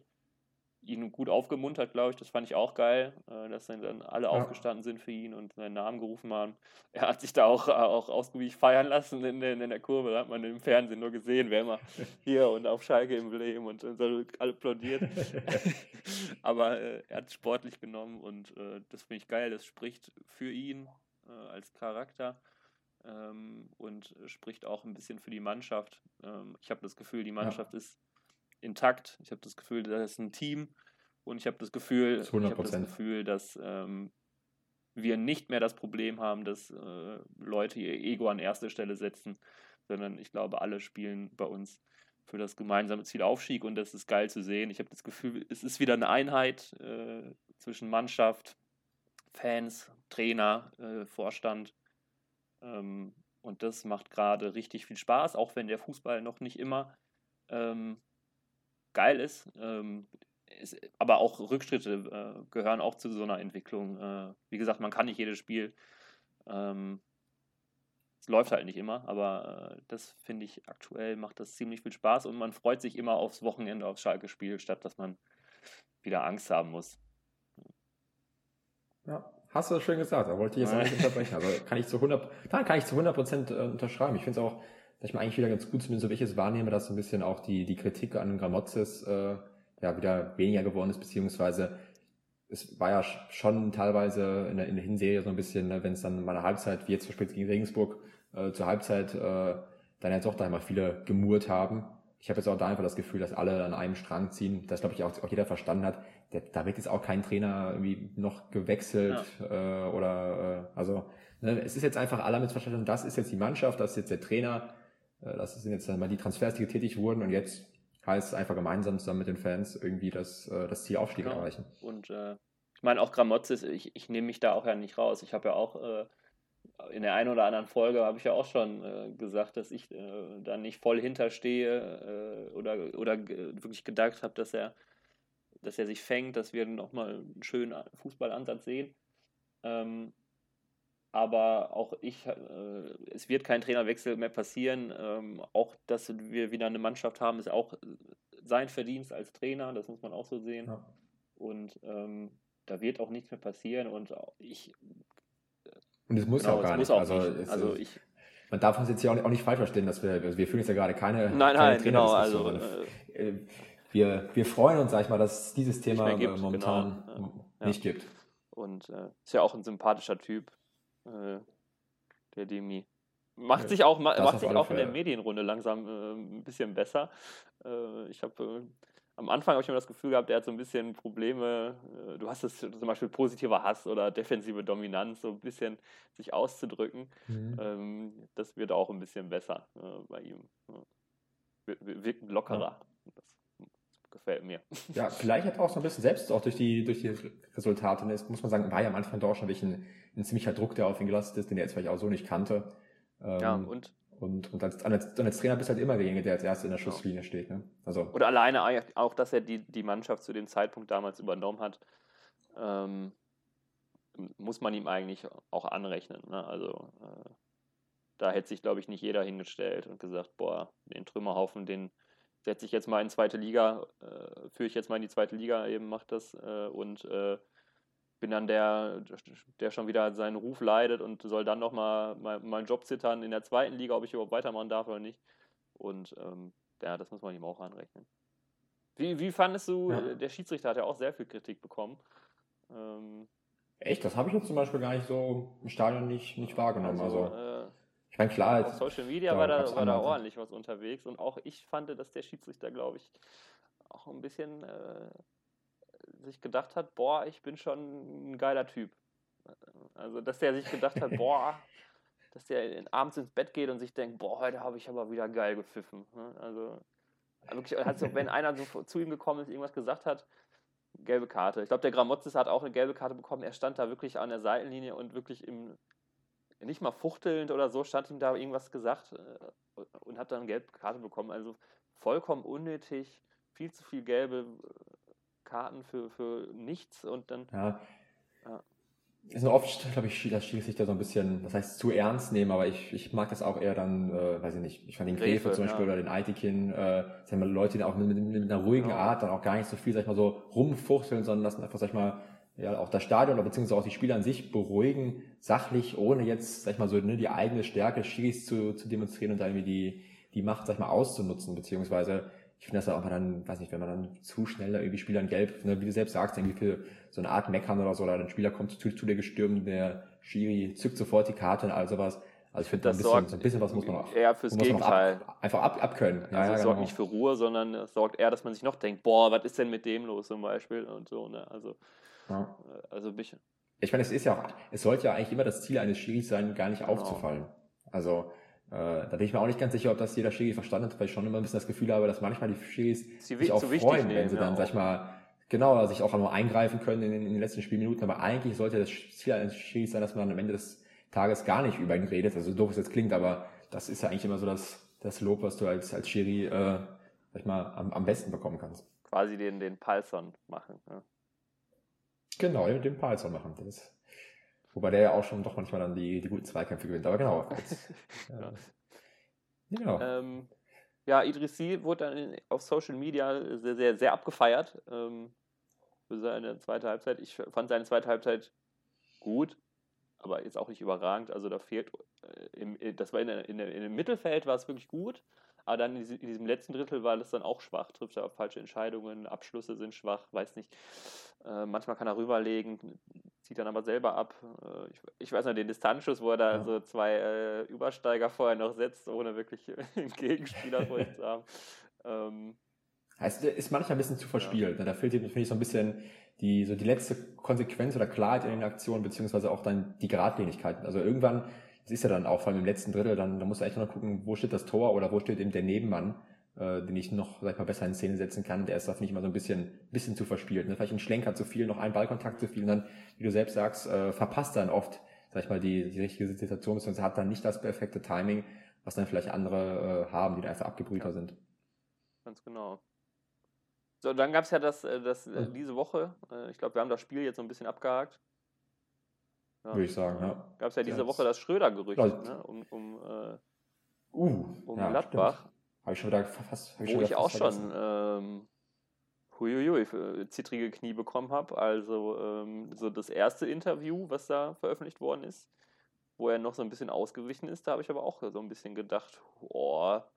ihn gut aufgemuntert, glaube ich. Das fand ich auch geil, äh, dass dann alle ja. aufgestanden sind für ihn und seinen Namen gerufen haben. Er hat sich da auch, auch ausgiebig feiern lassen in der, in der Kurve. Da hat man im Fernsehen nur gesehen, wer immer hier und auf Schalke im und, und so applaudiert. aber äh, er hat es sportlich genommen und äh, das finde ich geil. Das spricht für ihn äh, als Charakter. ähm, und spricht auch ein bisschen für die Mannschaft. Ähm, ich habe das Gefühl, die Mannschaft ja. ist intakt. Ich habe das Gefühl, das ist ein Team und ich habe das Gefühl, ich habe das Gefühl, dass ähm, wir nicht mehr das Problem haben, dass äh, Leute ihr Ego an erste Stelle setzen, sondern ich glaube, alle spielen bei uns für das gemeinsame Ziel Aufstieg und das ist geil zu sehen. Ich habe das Gefühl, es ist wieder eine Einheit äh, zwischen Mannschaft, Fans, Trainer, äh, Vorstand. Ähm, und das macht gerade richtig viel Spaß, auch wenn der Fußball noch nicht immer ähm, geil ist. Ähm, ist aber auch Rückschritte äh, gehören auch zu so einer Entwicklung. Äh, wie gesagt, man kann nicht jedes Spiel. Ähm, es läuft halt nicht immer, aber äh, das finde ich aktuell macht das ziemlich viel Spaß und man freut sich immer aufs Wochenende aufs Schalke-Spiel, statt dass man wieder Angst haben muss. Ja, hast du schön gesagt, da wollte ich jetzt auch nicht unterbrechen. Also kann ich zu 100, dann kann ich zu 100 Prozent äh, unterschreiben. Ich finde es auch, dass ich mal eigentlich wieder ganz gut, zumindest so wie ich es wahrnehme, dass so ein bisschen auch die, die Kritik an Gramozis äh, ja wieder weniger geworden ist, beziehungsweise es war ja schon teilweise in der, in der Hinserie so ein bisschen, ne, wenn es dann mal eine Halbzeit, wie jetzt zum Beispiel gegen Regensburg, äh, zur Halbzeit äh, dann jetzt auch da immer viele gemurrt haben. Ich habe jetzt auch da einfach das Gefühl, dass alle an einem Strang ziehen, dass glaube ich auch, auch jeder verstanden hat, der, da wird jetzt auch kein Trainer irgendwie noch gewechselt ja. äh, oder äh, also ne, es ist jetzt einfach alle mit verstanden, das ist jetzt die Mannschaft, das ist jetzt der Trainer, das sind jetzt mal die Transfers, die getätigt wurden und jetzt heißt es einfach gemeinsam zusammen mit den Fans irgendwie das, äh, das Ziel Aufstieg genau. erreichen. Und äh, ich meine auch Gramozis, ich, ich nehme mich da auch ja nicht raus. Ich habe ja auch äh, in der einen oder anderen Folge habe ich ja auch schon äh, gesagt, dass ich äh, da nicht voll hinterstehe äh, oder, oder wirklich gedacht habe, dass er, dass er sich fängt, dass wir nochmal einen schönen Fußballansatz sehen. Ähm, aber auch ich, äh, es wird kein Trainerwechsel mehr passieren. Ähm, auch, dass wir wieder eine Mannschaft haben, ist auch sein Verdienst als Trainer, das muss man auch so sehen. Ja. Und ähm, da wird auch nichts mehr passieren und ich und es muss genau, auch gar nicht. Auch also, nicht. also ich, man darf uns jetzt hier auch nicht, falsch verstehen, dass wir, also wir fühlen jetzt ja gerade keine, nein, keine nein, genau, also, äh, wir, wir freuen uns, sag ich mal, dass es dieses Thema gibt, momentan genau. nicht ja. gibt. Und äh, ist ja auch ein sympathischer Typ, äh, der Demi. Macht ja, sich auch, macht sich auch in der Medienrunde langsam äh, ein bisschen besser. Äh, ich habe äh, am Anfang habe ich immer das Gefühl gehabt, er hat so ein bisschen Probleme. Äh, du hast es zum Beispiel positiver Hass oder defensive Dominanz, so ein bisschen sich auszudrücken. Mhm. Ähm, das wird auch ein bisschen besser äh, bei ihm. Wirkt lockerer. Ja. Das gefällt mir. Ja, vielleicht hat er auch so ein bisschen selbst auch durch die, durch die Resultate, ne, muss man sagen, war ja am Anfang doch schon ein, ein ziemlicher Druck, der auf ihn gelastet ist, den er jetzt vielleicht auch so nicht kannte. ja, ähm, und und, und als, als, als, Trainer bist du halt immer derjenige, der als Erster in der genau. Schusslinie genau. steht. Ne? Also. Oder alleine auch, dass er die, die Mannschaft zu dem Zeitpunkt damals übernommen hat, ähm, muss man ihm eigentlich auch anrechnen. Ne? Also äh, da hätte sich, glaube ich, nicht jeder hingestellt und gesagt, boah, den Trümmerhaufen, den setze ich jetzt mal in zweite Liga, äh, führe ich jetzt mal in die zweite Liga, eben macht das äh, und äh, bin dann der, der schon wieder seinen Ruf leidet und soll dann nochmal meinen Job zittern in der zweiten Liga, ob ich überhaupt weitermachen darf oder nicht. Und ähm, ja, das muss man ihm auch anrechnen. Wie, wie fandest du, ja. der Schiedsrichter hat ja auch sehr viel Kritik bekommen. Ähm, Echt? Das habe ich jetzt zum Beispiel gar nicht so im Stadion nicht, nicht wahrgenommen. Also, also äh, ich meine, klar. Auf Social Media da war, da, war da ordentlich was unterwegs und auch ich fand, dass der Schiedsrichter, glaube ich, auch ein bisschen äh, sich gedacht hat, boah, ich bin schon ein geiler Typ. Also, dass der sich gedacht hat, boah, dass der abends ins Bett geht und sich denkt, boah, heute habe ich aber wieder geil gepfiffen. Ne? Also, wirklich, also wenn einer so zu ihm gekommen ist, irgendwas gesagt hat, gelbe Karte. Ich glaube, der Gramozis hat auch eine gelbe Karte bekommen. Er stand da wirklich an der Seitenlinie und wirklich im, nicht mal fuchtelnd oder so, stand ihm da irgendwas gesagt äh, und hat dann eine gelbe Karte bekommen. Also vollkommen unnötig, viel zu viel gelbe Karten für, für nichts und dann. Ja. ja. Ist oft, glaube ich, das sich da so ein bisschen, das heißt zu ernst nehmen, aber ich, ich mag das auch eher dann, äh, weiß ich nicht, ich fand den Gräfe, zum Beispiel ja. oder den Aitikin, äh, sagen wir Leute, die auch mit, mit, mit einer ruhigen ja. Art dann auch gar nicht so viel, sag ich mal, so rumfuchteln, sondern lassen einfach, sag ich mal, ja, auch das Stadion oder beziehungsweise auch die Spieler an sich beruhigen, sachlich, ohne jetzt, sag ich mal, so ne, die eigene Stärke Schiris zu, zu demonstrieren und da irgendwie die, die Macht, sag ich mal, auszunutzen, beziehungsweise ich finde das auch mal dann, weiß nicht, wenn man dann zu schnell da irgendwie Spielern gelb, ne, wie du selbst sagst, irgendwie für so eine Art Meckern oder so, oder ein Spieler kommt zu, zu dir gestürmt, der Schiri zückt sofort die Karte und all sowas. Also ich finde, ein bisschen, so ein bisschen was muss man auch. Eher fürs Gegenteil. Ab, einfach ab, abkönnen. Ja, also ja, es genau. sorgt nicht für Ruhe, sondern es sorgt eher, dass man sich noch denkt, boah, was ist denn mit dem los zum Beispiel und so. Ne? Also, ja. Äh, also mich. Ich meine, es ist ja auch, es sollte ja eigentlich immer das Ziel eines Schiris sein, gar nicht genau. aufzufallen. Also da bin ich mir auch nicht ganz sicher, ob das jeder Schiri verstanden hat, weil ich schon immer ein bisschen das Gefühl habe, dass manchmal die Schiris Sie sich auch freuen, wenn sie dann, ja, sag ich mal, genau, sich auch nur eingreifen können in, in, den letzten Spielminuten. Aber eigentlich sollte das Ziel eines Schiris sein, dass man am Ende des Tages gar nicht über ihn redet. Also so doof es jetzt klingt, aber das ist ja eigentlich immer so das, das Lob, was du als, als Schiri, äh, sag ich mal, am, am besten bekommen kannst. Quasi den, den Palson machen. Ja. Genau, den, den Palson machen. Das, wobei der ja auch schon doch manchmal dann die, die guten Zweikämpfe gewinnt. Aber genau. Als, ja. Genau. Ähm, ja, Idrissi wurde dann auf Social Media sehr, sehr, sehr abgefeiert ähm, für seine zweite Halbzeit. Ich fand seine zweite Halbzeit gut, aber jetzt auch nicht überragend. Also da fehlt, äh, im, äh, das war in, in, in, dem Mittelfeld war es wirklich gut, aber dann in diesem, letzten Drittel war das dann auch schwach, trifft er auf falsche Entscheidungen, Abschlüsse sind schwach, weiß nicht. Äh, manchmal kann er rüberlegen, zieht dann aber selber ab. Äh, ich, ich, weiß noch, den Distanzschuss, wo er da ja. so zwei äh, Übersteiger vorher noch setzt, ohne wirklich einen Gegenspieler vor sich zu haben. Ähm, heißt, der ist manchmal ein bisschen zu verspielt. Ja. Da fehlt ihm, finde ich, so ein bisschen die, so die letzte Konsequenz oder Klarheit in den Aktionen, beziehungsweise auch dann die Geradlinigkeit. Also irgendwann, das ist ja dann auch vor allem im letzten Drittel, dann, da muss er echt noch gucken, wo steht das Tor oder wo steht eben der Nebenmann äh, den ich noch, sag ich mal, besser in Szene setzen kann. Der ist da, finde ich, mal so ein bisschen, bisschen zu verspielt. Ne? Vielleicht ein Schlenker zu viel, noch ein Ballkontakt zu viel und dann, wie du selbst sagst, äh, verpasst dann oft, sag ich mal, die, die richtige Situation, beziehungsweise hat dann nicht das perfekte Timing, was dann vielleicht andere äh, haben, die da einfach abgebrühter sind. Ganz genau. So, dann gab es ja das, äh, das äh, diese Woche, äh, ich glaube, wir haben das Spiel jetzt so ein bisschen abgehakt. Ja. Würde ich sagen, ja. Gab es ja diese ja, Woche das Schröder-Gerücht ne? um, um, äh, uh, um ja, Gladbach. Stimmt. Habe ich schon wieder fast. Wo ich, ich auch schon ähm, huiuiui, zittrige Knie bekommen habe. Also ähm, so das erste Interview, was da veröffentlicht worden ist, wo er noch so ein bisschen ausgewichen ist, da habe ich aber auch so ein bisschen gedacht, boah,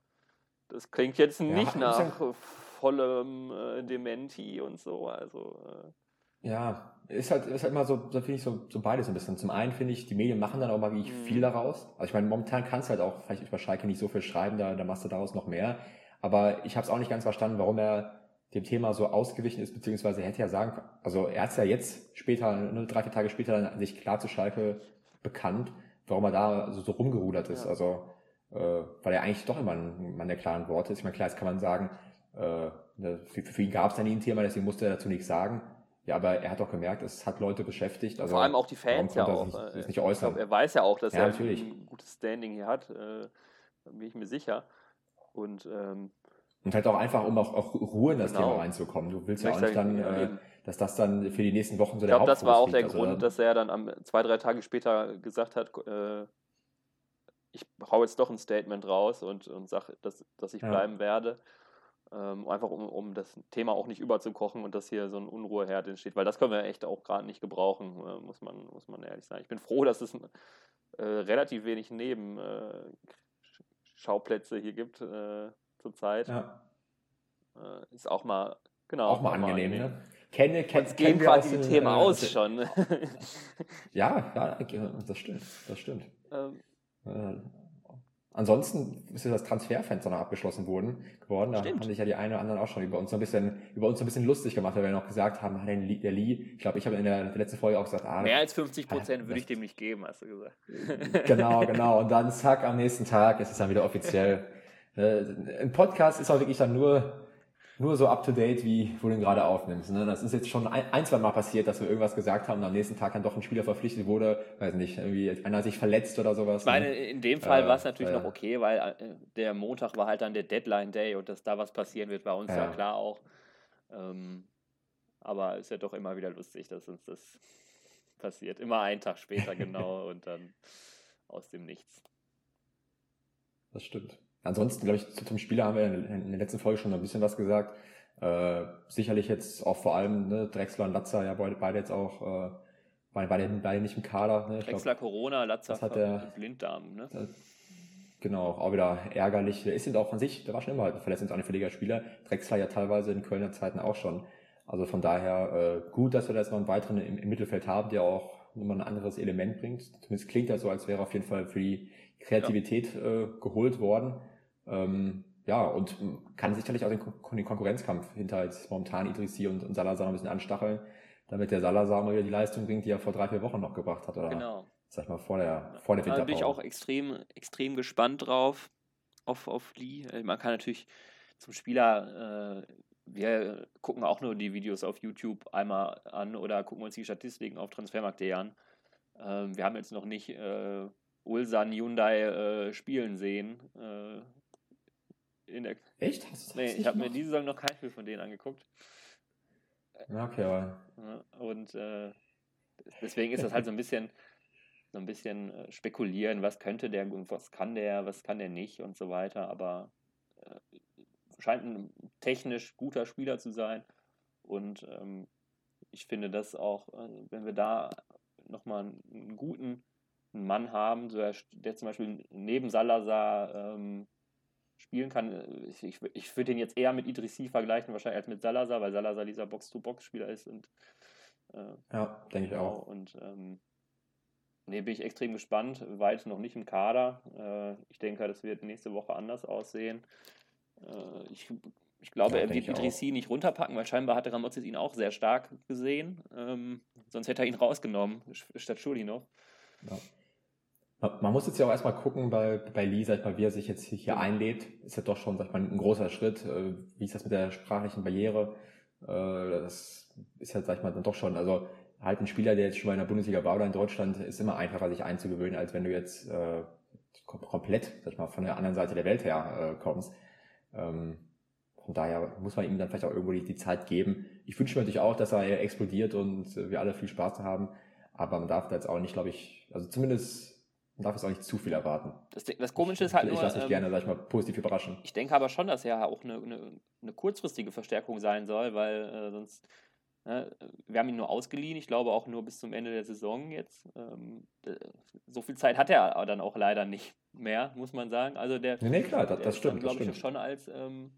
das klingt jetzt nicht ja, nach vollem äh, Dementi und so. Also äh, ja, ist halt, ist halt immer so, so finde ich so, so beides ein bisschen. Zum einen finde ich, die Medien machen dann auch mal wie ich mhm. viel daraus. Also ich meine, momentan kannst du halt auch vielleicht über Schalke nicht so viel schreiben, da, da machst du daraus noch mehr. Aber ich habe es auch nicht ganz verstanden, warum er dem Thema so ausgewichen ist, beziehungsweise hätte ja sagen können, also er hat ja jetzt später, ne, drei, vier Tage später dann sich klar zu Schalke bekannt, warum er da so, so rumgerudert ist. Ja. Also, äh, weil er eigentlich doch immer ein Mann der klaren Worte ist. Ich meine, klar, jetzt kann man sagen, äh, für, für ihn gab es ja nie ein Thema, deswegen musste er dazu nichts sagen. Ja, aber er hat auch gemerkt, es hat Leute beschäftigt. Also Vor allem auch die Fans ja auch. Sich, sich nicht äußern. Ich glaub, er weiß ja auch, dass ja, er natürlich. ein gutes Standing hier hat. Äh, bin ich mir sicher. Und, ähm, und halt auch einfach, um auch, auch Ruhe in das genau. Thema reinzukommen. Du willst ja auch nicht dann, äh, dass das dann für die nächsten Wochen so ich der Ich glaube, das war auch der also, Grund, dass er dann am, zwei, drei Tage später gesagt hat, äh, ich hau jetzt doch ein Statement raus und, und sage, dass, dass ich ja. bleiben werde. Ähm, einfach um, um das Thema auch nicht überzukochen und dass hier so ein Unruheherd entsteht, weil das können wir echt auch gerade nicht gebrauchen, äh, muss, man, muss man ehrlich sagen. Ich bin froh, dass es äh, relativ wenig Nebenschauplätze äh, hier gibt äh, zurzeit. Ja. Äh, ist auch mal, genau. Auch mal angenehm, angenehm. ne? Kenne, kenn, gehen quasi die Themen aus schon. ja, ja, das stimmt, das stimmt. Ähm, Ansonsten ist ja das Transferfenster noch abgeschlossen worden, geworden. Da Stimmt. haben sich ja die einen oder anderen auch schon über uns so ein bisschen, über uns so ein bisschen lustig gemacht, weil wir noch gesagt haben, der Lee, der Lee ich glaube, ich habe in der letzten Folge auch gesagt, ah, mehr als 50 Prozent würde ich dem nicht geben, hast du gesagt. Genau, genau. Und dann zack, am nächsten Tag ist es dann wieder offiziell. Äh, ein Podcast ist auch wirklich dann nur nur so up to date, wie wo du ihn gerade aufnimmst. Ne? Das ist jetzt schon ein, ein, zwei Mal passiert, dass wir irgendwas gesagt haben und am nächsten Tag dann doch ein Spieler verpflichtet wurde, weiß nicht, irgendwie einer hat sich verletzt oder sowas. Ich meine, ne? in dem Fall äh, war es natürlich äh, noch okay, weil äh, der Montag war halt dann der Deadline Day und dass da was passieren wird, war uns ja, ja klar auch. Ähm, aber ist ja doch immer wieder lustig, dass uns das passiert. Immer einen Tag später genau und dann aus dem Nichts. Das stimmt. Ansonsten, glaube ich, zum Spieler haben wir in der letzten Folge schon ein bisschen was gesagt. Äh, sicherlich jetzt auch vor allem ne, Drexler und Latzer, ja beide jetzt auch äh, beide, beide, nicht im Kader. Ne? Drexler glaub, Corona, Latzer hat der, Blinddarm. Ne? Äh, genau, auch wieder ärgerlich. Der ist jetzt auch an sich, der war schon immer halt ein verletzungsanfälliger Spieler. Drexler ja teilweise in Kölner Zeiten auch schon. Also von daher äh, gut, dass wir da jetzt noch einen weiteren im, im Mittelfeld haben, der auch nochmal ein anderes Element bringt. Zumindest klingt das so, als wäre auf jeden Fall für die Kreativität ja. äh, geholt worden. Ähm, ja, und kann sicherlich auch den, Kon den Konkurrenzkampf hinter jetzt momentan Idrissi und, und Salazar ein bisschen anstacheln, damit der Salazar mal wieder die Leistung bringt, die er vor drei, vier Wochen noch gebracht hat. Oder, genau. Sag ich mal, vor der, vor der Da bin ich auch extrem, extrem gespannt drauf, auf, auf Lee. Äh, man kann natürlich zum Spieler, äh, wir gucken auch nur die Videos auf YouTube einmal an oder gucken uns die Statistiken auf Transfermarkt.de an. Ähm, wir haben jetzt noch nicht äh, Ulsan Hyundai äh, spielen sehen. Äh, in der Echt? Hast nee, ich habe mir diese Saison noch kein Spiel von denen angeguckt. Okay, aber. Und äh, deswegen ist das halt so ein bisschen so ein bisschen äh, spekulieren, was könnte der, was kann der, was kann der nicht und so weiter. Aber scheint ein technisch guter Spieler zu sein. Und ähm, ich finde das auch, äh, wenn wir da nochmal einen guten Mann haben, der, der zum Beispiel neben Salazar ähm, spielen kann. Äh, ich, ich, ich würde den jetzt eher mit Idrissi vergleichen, wahrscheinlich als mit Salazar, weil Salazar dieser Box-to-Box-Spieler ist. Und, äh, ja, denke ich genau, auch. Und ähm, nee, bin ich extrem gespannt. Weit noch nicht im Kader. Äh, ich denke, das wird nächste Woche anders aussehen. Äh, ich, ich glaube, ja, er wird Idrissi nicht runterpacken, weil scheinbar hatte Ramozis ihn auch sehr stark gesehen. Ähm, sonst hätte er ihn rausgenommen, statt Schulinov. Ja. Man muss jetzt ja auch erstmal gucken bei, bei Lee, sag ich mal, wie er sich jetzt hier einlebt. Ist ja doch schon, sag ich mal, ein großer Schritt. Äh, wie ist das mit der sprachlichen Barriere? Äh, das ist ja, sag ich mal, dann doch schon, also halt ein Spieler, der jetzt schon mal in der Bundesliga war oder in Deutschland, ist immer einfacher, sich einzugewöhnen, als wenn du jetzt äh, komplett, sag ich mal, von der anderen Seite der Welt her äh, kommst. Ähm, von daher muss man ihm dann vielleicht auch irgendwo die, die Zeit geben. Ich wünsche mir natürlich auch, dass er explodiert und wir alle viel Spaß haben. Aber man darf da jetzt auch nicht, glaube ich, also zumindest man darf es auch nicht zu viel erwarten. Das, das Komische ist halt ich, nur... Ich lasse mich ähm, gerne, sag ich mal, positiv überraschen. Ich denke aber schon, dass er auch eine, eine, eine kurzfristige Verstärkung sein soll, weil äh, sonst... Ne, wir haben ihn nur ausgeliehen, ich glaube auch nur bis zum Ende der Saison jetzt. Ähm, so viel Zeit hat er dann auch leider nicht mehr, muss man sagen. Also der, nee, nee klar, das, das stimmt. glaube ich, schon als ähm,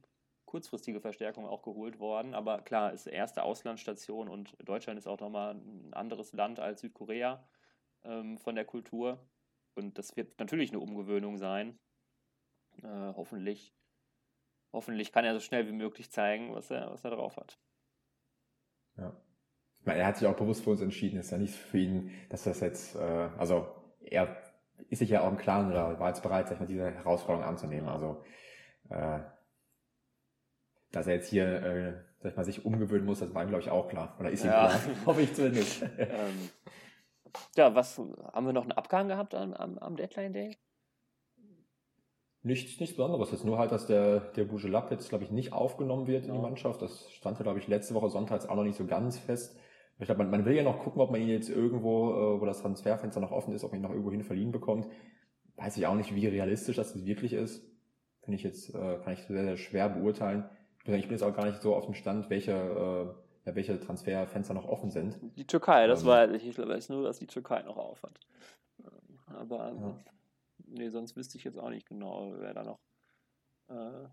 kurzfristige Verstärkung auch geholt worden. Aber klar, ist erste Auslandsstation und Deutschland ist auch nochmal ein anderes Land als Südkorea ähm, von der Kultur. Und das wird natürlich eine Umgewöhnung sein. Äh, hoffentlich, hoffentlich kann er so schnell wie möglich zeigen, was er, was er drauf hat. Ja. Ich meine, er hat sich auch bewusst für uns entschieden. Ist ja nicht für ihn, dass das jetzt, äh, also er ist sich ja auch im Klaren oder war jetzt bereit, sag ich mal, diese Herausforderung anzunehmen. Also äh, dass er jetzt hier, äh, sag ich mal, sich umgewöhnen muss, das war ihm, glaube ich, auch klar. Oder ist ihm ja. klar? Hoffe ich zumindest. ähm, ja, was haben wir noch einen Abgang gehabt am, am, am Deadline Day? Nichts, nichts Besonderes. Jetzt nur halt, dass der, der Bougelab jetzt, glaube ich, nicht aufgenommen wird in die Mannschaft. Das stand ja, glaube ich, letzte Woche sonntags auch noch nicht so ganz fest. Ich glaube, man, man will ja noch gucken, ob man ihn jetzt irgendwo, äh, wo das Transferfenster noch offen ist, ob man ihn noch irgendwo hin verliehen bekommt. Weiß ich auch nicht, wie realistisch das wirklich ist. Finde ich jetzt, äh, kann ich sehr, sehr schwer beurteilen. Ich bin jetzt auch gar nicht so auf dem Stand, welche äh, ja, welche Transferfenster noch offen sind. Die Türkei, das ähm, weiß ich. Ich weiß nur, dass die Türkei noch auf hat. Ähm, aber ja. Nee, sonst wüsste ich jetzt auch nicht genau, wer da noch, äh,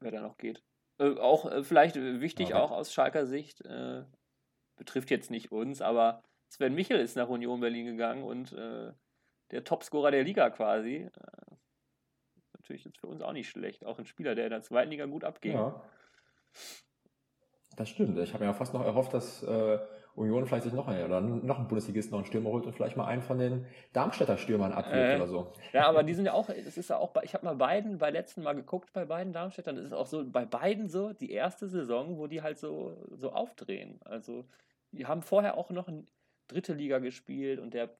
wer da noch geht. Äh, auch äh, vielleicht wichtig, ja, auch aus Schalker Sicht, äh, betrifft jetzt nicht uns, aber Sven Michel ist nach Union Berlin gegangen und äh, der Topscorer der Liga quasi. Äh, natürlich jetzt für uns auch nicht schlecht. Auch ein Spieler, der in der zweiten Liga gut abging. Ja. Das stimmt. Ich habe mir ja fast noch erhofft, dass Union vielleicht sich noch einen, oder noch einen Bundesligisten noch einen Stürmer holt und vielleicht mal einen von den Darmstädter Stürmern abwirft äh, oder so. Ja, aber die sind ja auch, es ist ja auch, ich habe mal beiden, bei letzten Mal geguckt, bei beiden Darmstädtern, das ist auch so, bei beiden so die erste Saison, wo die halt so, so aufdrehen. Also, die haben vorher auch noch eine dritte Liga gespielt und der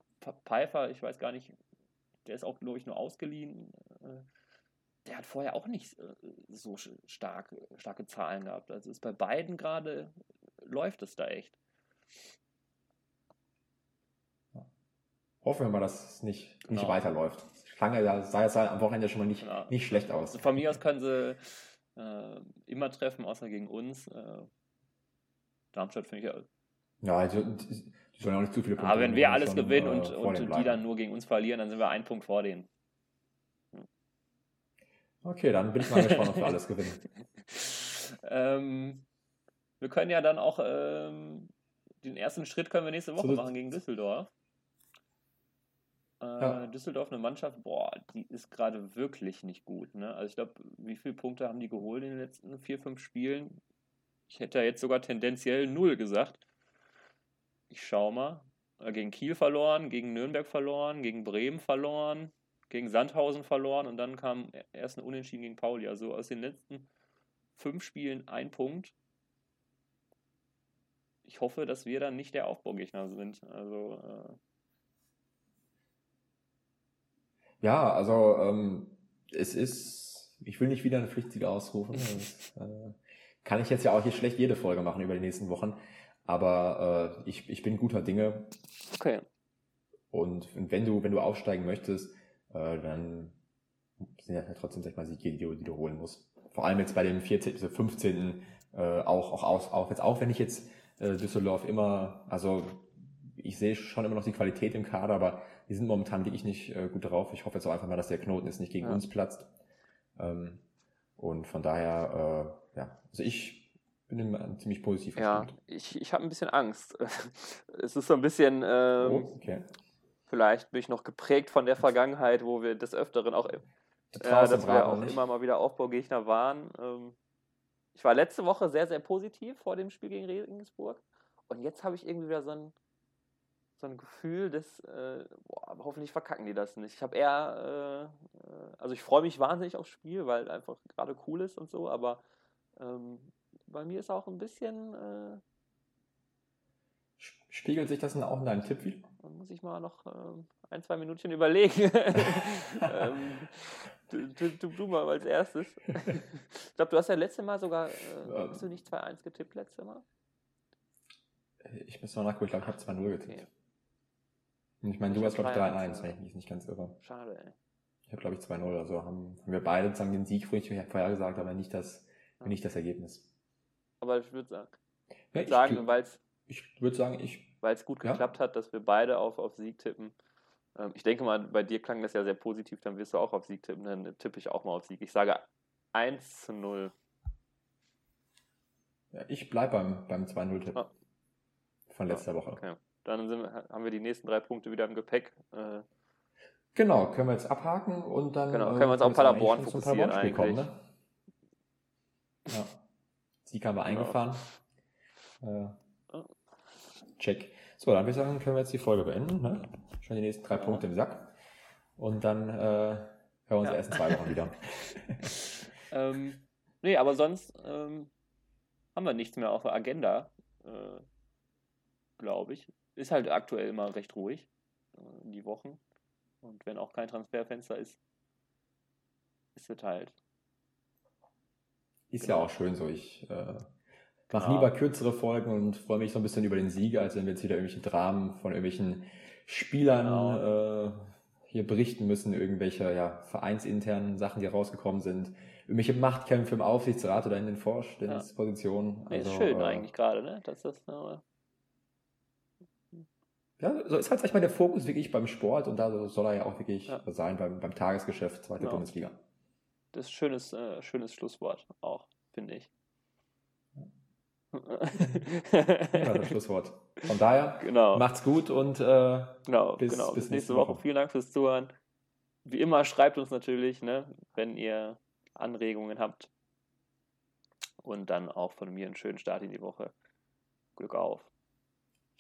Pfeiffer, ich weiß gar nicht, der ist auch, glaube ich, nur ausgeliehen. Äh, der hat vorher auch nicht äh, so stark, starke Zahlen gehabt. Also ist bei beiden gerade läuft es da echt. Hoffen wir mal, dass es nicht, genau. nicht weiterläuft. Schlange sah es halt am Wochenende schon mal nicht, genau. nicht schlecht aus. Also von mir aus können sie äh, immer treffen, außer gegen uns. Äh, Darmstadt finde ich ja. Ja, also, die, die sollen auch nicht zu viele Punkte Aber wenn wir alles gewinnen äh, und, und die dann nur gegen uns verlieren, dann sind wir einen Punkt vor denen. Okay, dann bin ich mal gespannt, ob wir alles gewinnen. ähm, wir können ja dann auch ähm, den ersten Schritt können wir nächste Woche so, machen gegen Düsseldorf. Äh, ja. Düsseldorf eine Mannschaft, boah, die ist gerade wirklich nicht gut. Ne? Also ich glaube, wie viele Punkte haben die geholt in den letzten vier, fünf Spielen? Ich hätte ja jetzt sogar tendenziell null gesagt. Ich schau mal. Äh, gegen Kiel verloren, gegen Nürnberg verloren, gegen Bremen verloren, gegen Sandhausen verloren und dann kam erst ein Unentschieden gegen Pauli. Also aus den letzten fünf Spielen ein Punkt. Ich hoffe, dass wir dann nicht der Aufbaugegner sind. Also äh, Ja, also ähm, es ist, ich will nicht wieder eine Pflichtsiege ausrufen. Das, äh, kann ich jetzt ja auch hier schlecht jede Folge machen über die nächsten Wochen. Aber äh, ich, ich bin guter Dinge. Okay. Und wenn du, wenn du aufsteigen möchtest, äh, dann sind ja trotzdem, sag ich mal, Siege, die, die du holen musst. Vor allem jetzt bei dem 14., also 15. Äh, auch, auch, auch, auch, jetzt auch wenn ich jetzt äh, Düsseldorf immer, also ich sehe schon immer noch die Qualität im Kader, aber die sind momentan wirklich nicht äh, gut drauf. Ich hoffe jetzt auch einfach mal, dass der Knoten jetzt nicht gegen ja. uns platzt. Ähm, und von daher, äh, ja, also ich bin immer ziemlich positiv Ja, ich, ich habe ein bisschen Angst. es ist so ein bisschen, ähm, oh, okay. vielleicht bin ich noch geprägt von der Vergangenheit, wo wir des Öfteren auch, äh, dass wir auch nicht. immer mal wieder Aufbaugegner waren. Ähm, ich war letzte Woche sehr, sehr positiv vor dem Spiel gegen Regensburg. Und jetzt habe ich irgendwie wieder so ein so ein Gefühl, dass, äh, boah, hoffentlich verkacken die das nicht. Ich habe eher, äh, äh, also ich freue mich wahnsinnig aufs Spiel, weil einfach gerade cool ist und so, aber ähm, bei mir ist auch ein bisschen. Äh, Spiegelt sich das denn auch in deinem Tipp wieder? Dann muss ich mal noch ähm, ein, zwei Minütchen überlegen. ähm, du, du, du, du, mal als erstes. ich glaube, du hast ja letzte Mal sogar, äh, hast du nicht 2-1 getippt letzte Mal? Ich muss mal nachgucken, ich glaube, ich habe 2-0 getippt. Okay. Ich meine, du hast, glaube ich, 3-1, wenn ich mich nicht ganz irre. Schade, ey. Ich habe, glaube ich, 2-0. Also haben, haben wir beide sozusagen den Sieg vorher gesagt, aber nicht das, ja. nicht das Ergebnis. Aber ich würde sagen, ja, ich sagen weil es. Ich würde sagen, ich. Weil es gut geklappt ja. hat, dass wir beide auf, auf Sieg tippen. Ähm, ich denke mal, bei dir klang das ja sehr positiv, dann wirst du auch auf Sieg tippen. Dann tippe ich auch mal auf Sieg. Ich sage 1 zu 0. Ja, ich bleibe beim, beim 2-0-Tipp. Ah. Von letzter Woche. Okay. Dann sind, haben wir die nächsten drei Punkte wieder im Gepäck. Äh, genau, können wir jetzt abhaken und dann. Genau, können wir uns auf Paderborn fokussieren eigentlich. Kommen, ne? Ja. Sieg haben wir genau. eingefahren. Äh, check. So, dann würde ich sagen, können wir jetzt die Folge beenden. Ne? Schon die nächsten drei ja. Punkte im Sack. Und dann äh, hören wir uns ja. erst in zwei Wochen wieder. ähm, nee, aber sonst ähm, haben wir nichts mehr auf der Agenda, äh, glaube ich ist halt aktuell immer recht ruhig äh, die Wochen. Und wenn auch kein Transferfenster ist, ist es halt. Ist genau. ja auch schön so. Ich äh, mache lieber kürzere Folgen und freue mich so ein bisschen über den Sieg, als wenn wir jetzt wieder irgendwelche Dramen von irgendwelchen Spielern genau. äh, hier berichten müssen, irgendwelche ja, vereinsinternen Sachen, die rausgekommen sind, irgendwelche Machtkämpfe im Aufsichtsrat oder in den Vorstandspositionen. Ja. Nee, also, ist schön äh, eigentlich gerade, ne? dass das äh, ja, so ist halt, sag ich mal, der Fokus wirklich beim Sport und da soll er ja auch wirklich ja. sein, beim, beim Tagesgeschäft, zweite genau. Bundesliga. Das ist ein schönes, äh, schönes Schlusswort auch, finde ich. Ja, das Schlusswort. Von daher, genau. macht's gut und äh, genau, bis, genau. bis, bis nächste Woche. Woche. Vielen Dank fürs Zuhören. Wie immer, schreibt uns natürlich, ne, wenn ihr Anregungen habt. Und dann auch von mir einen schönen Start in die Woche. Glück auf.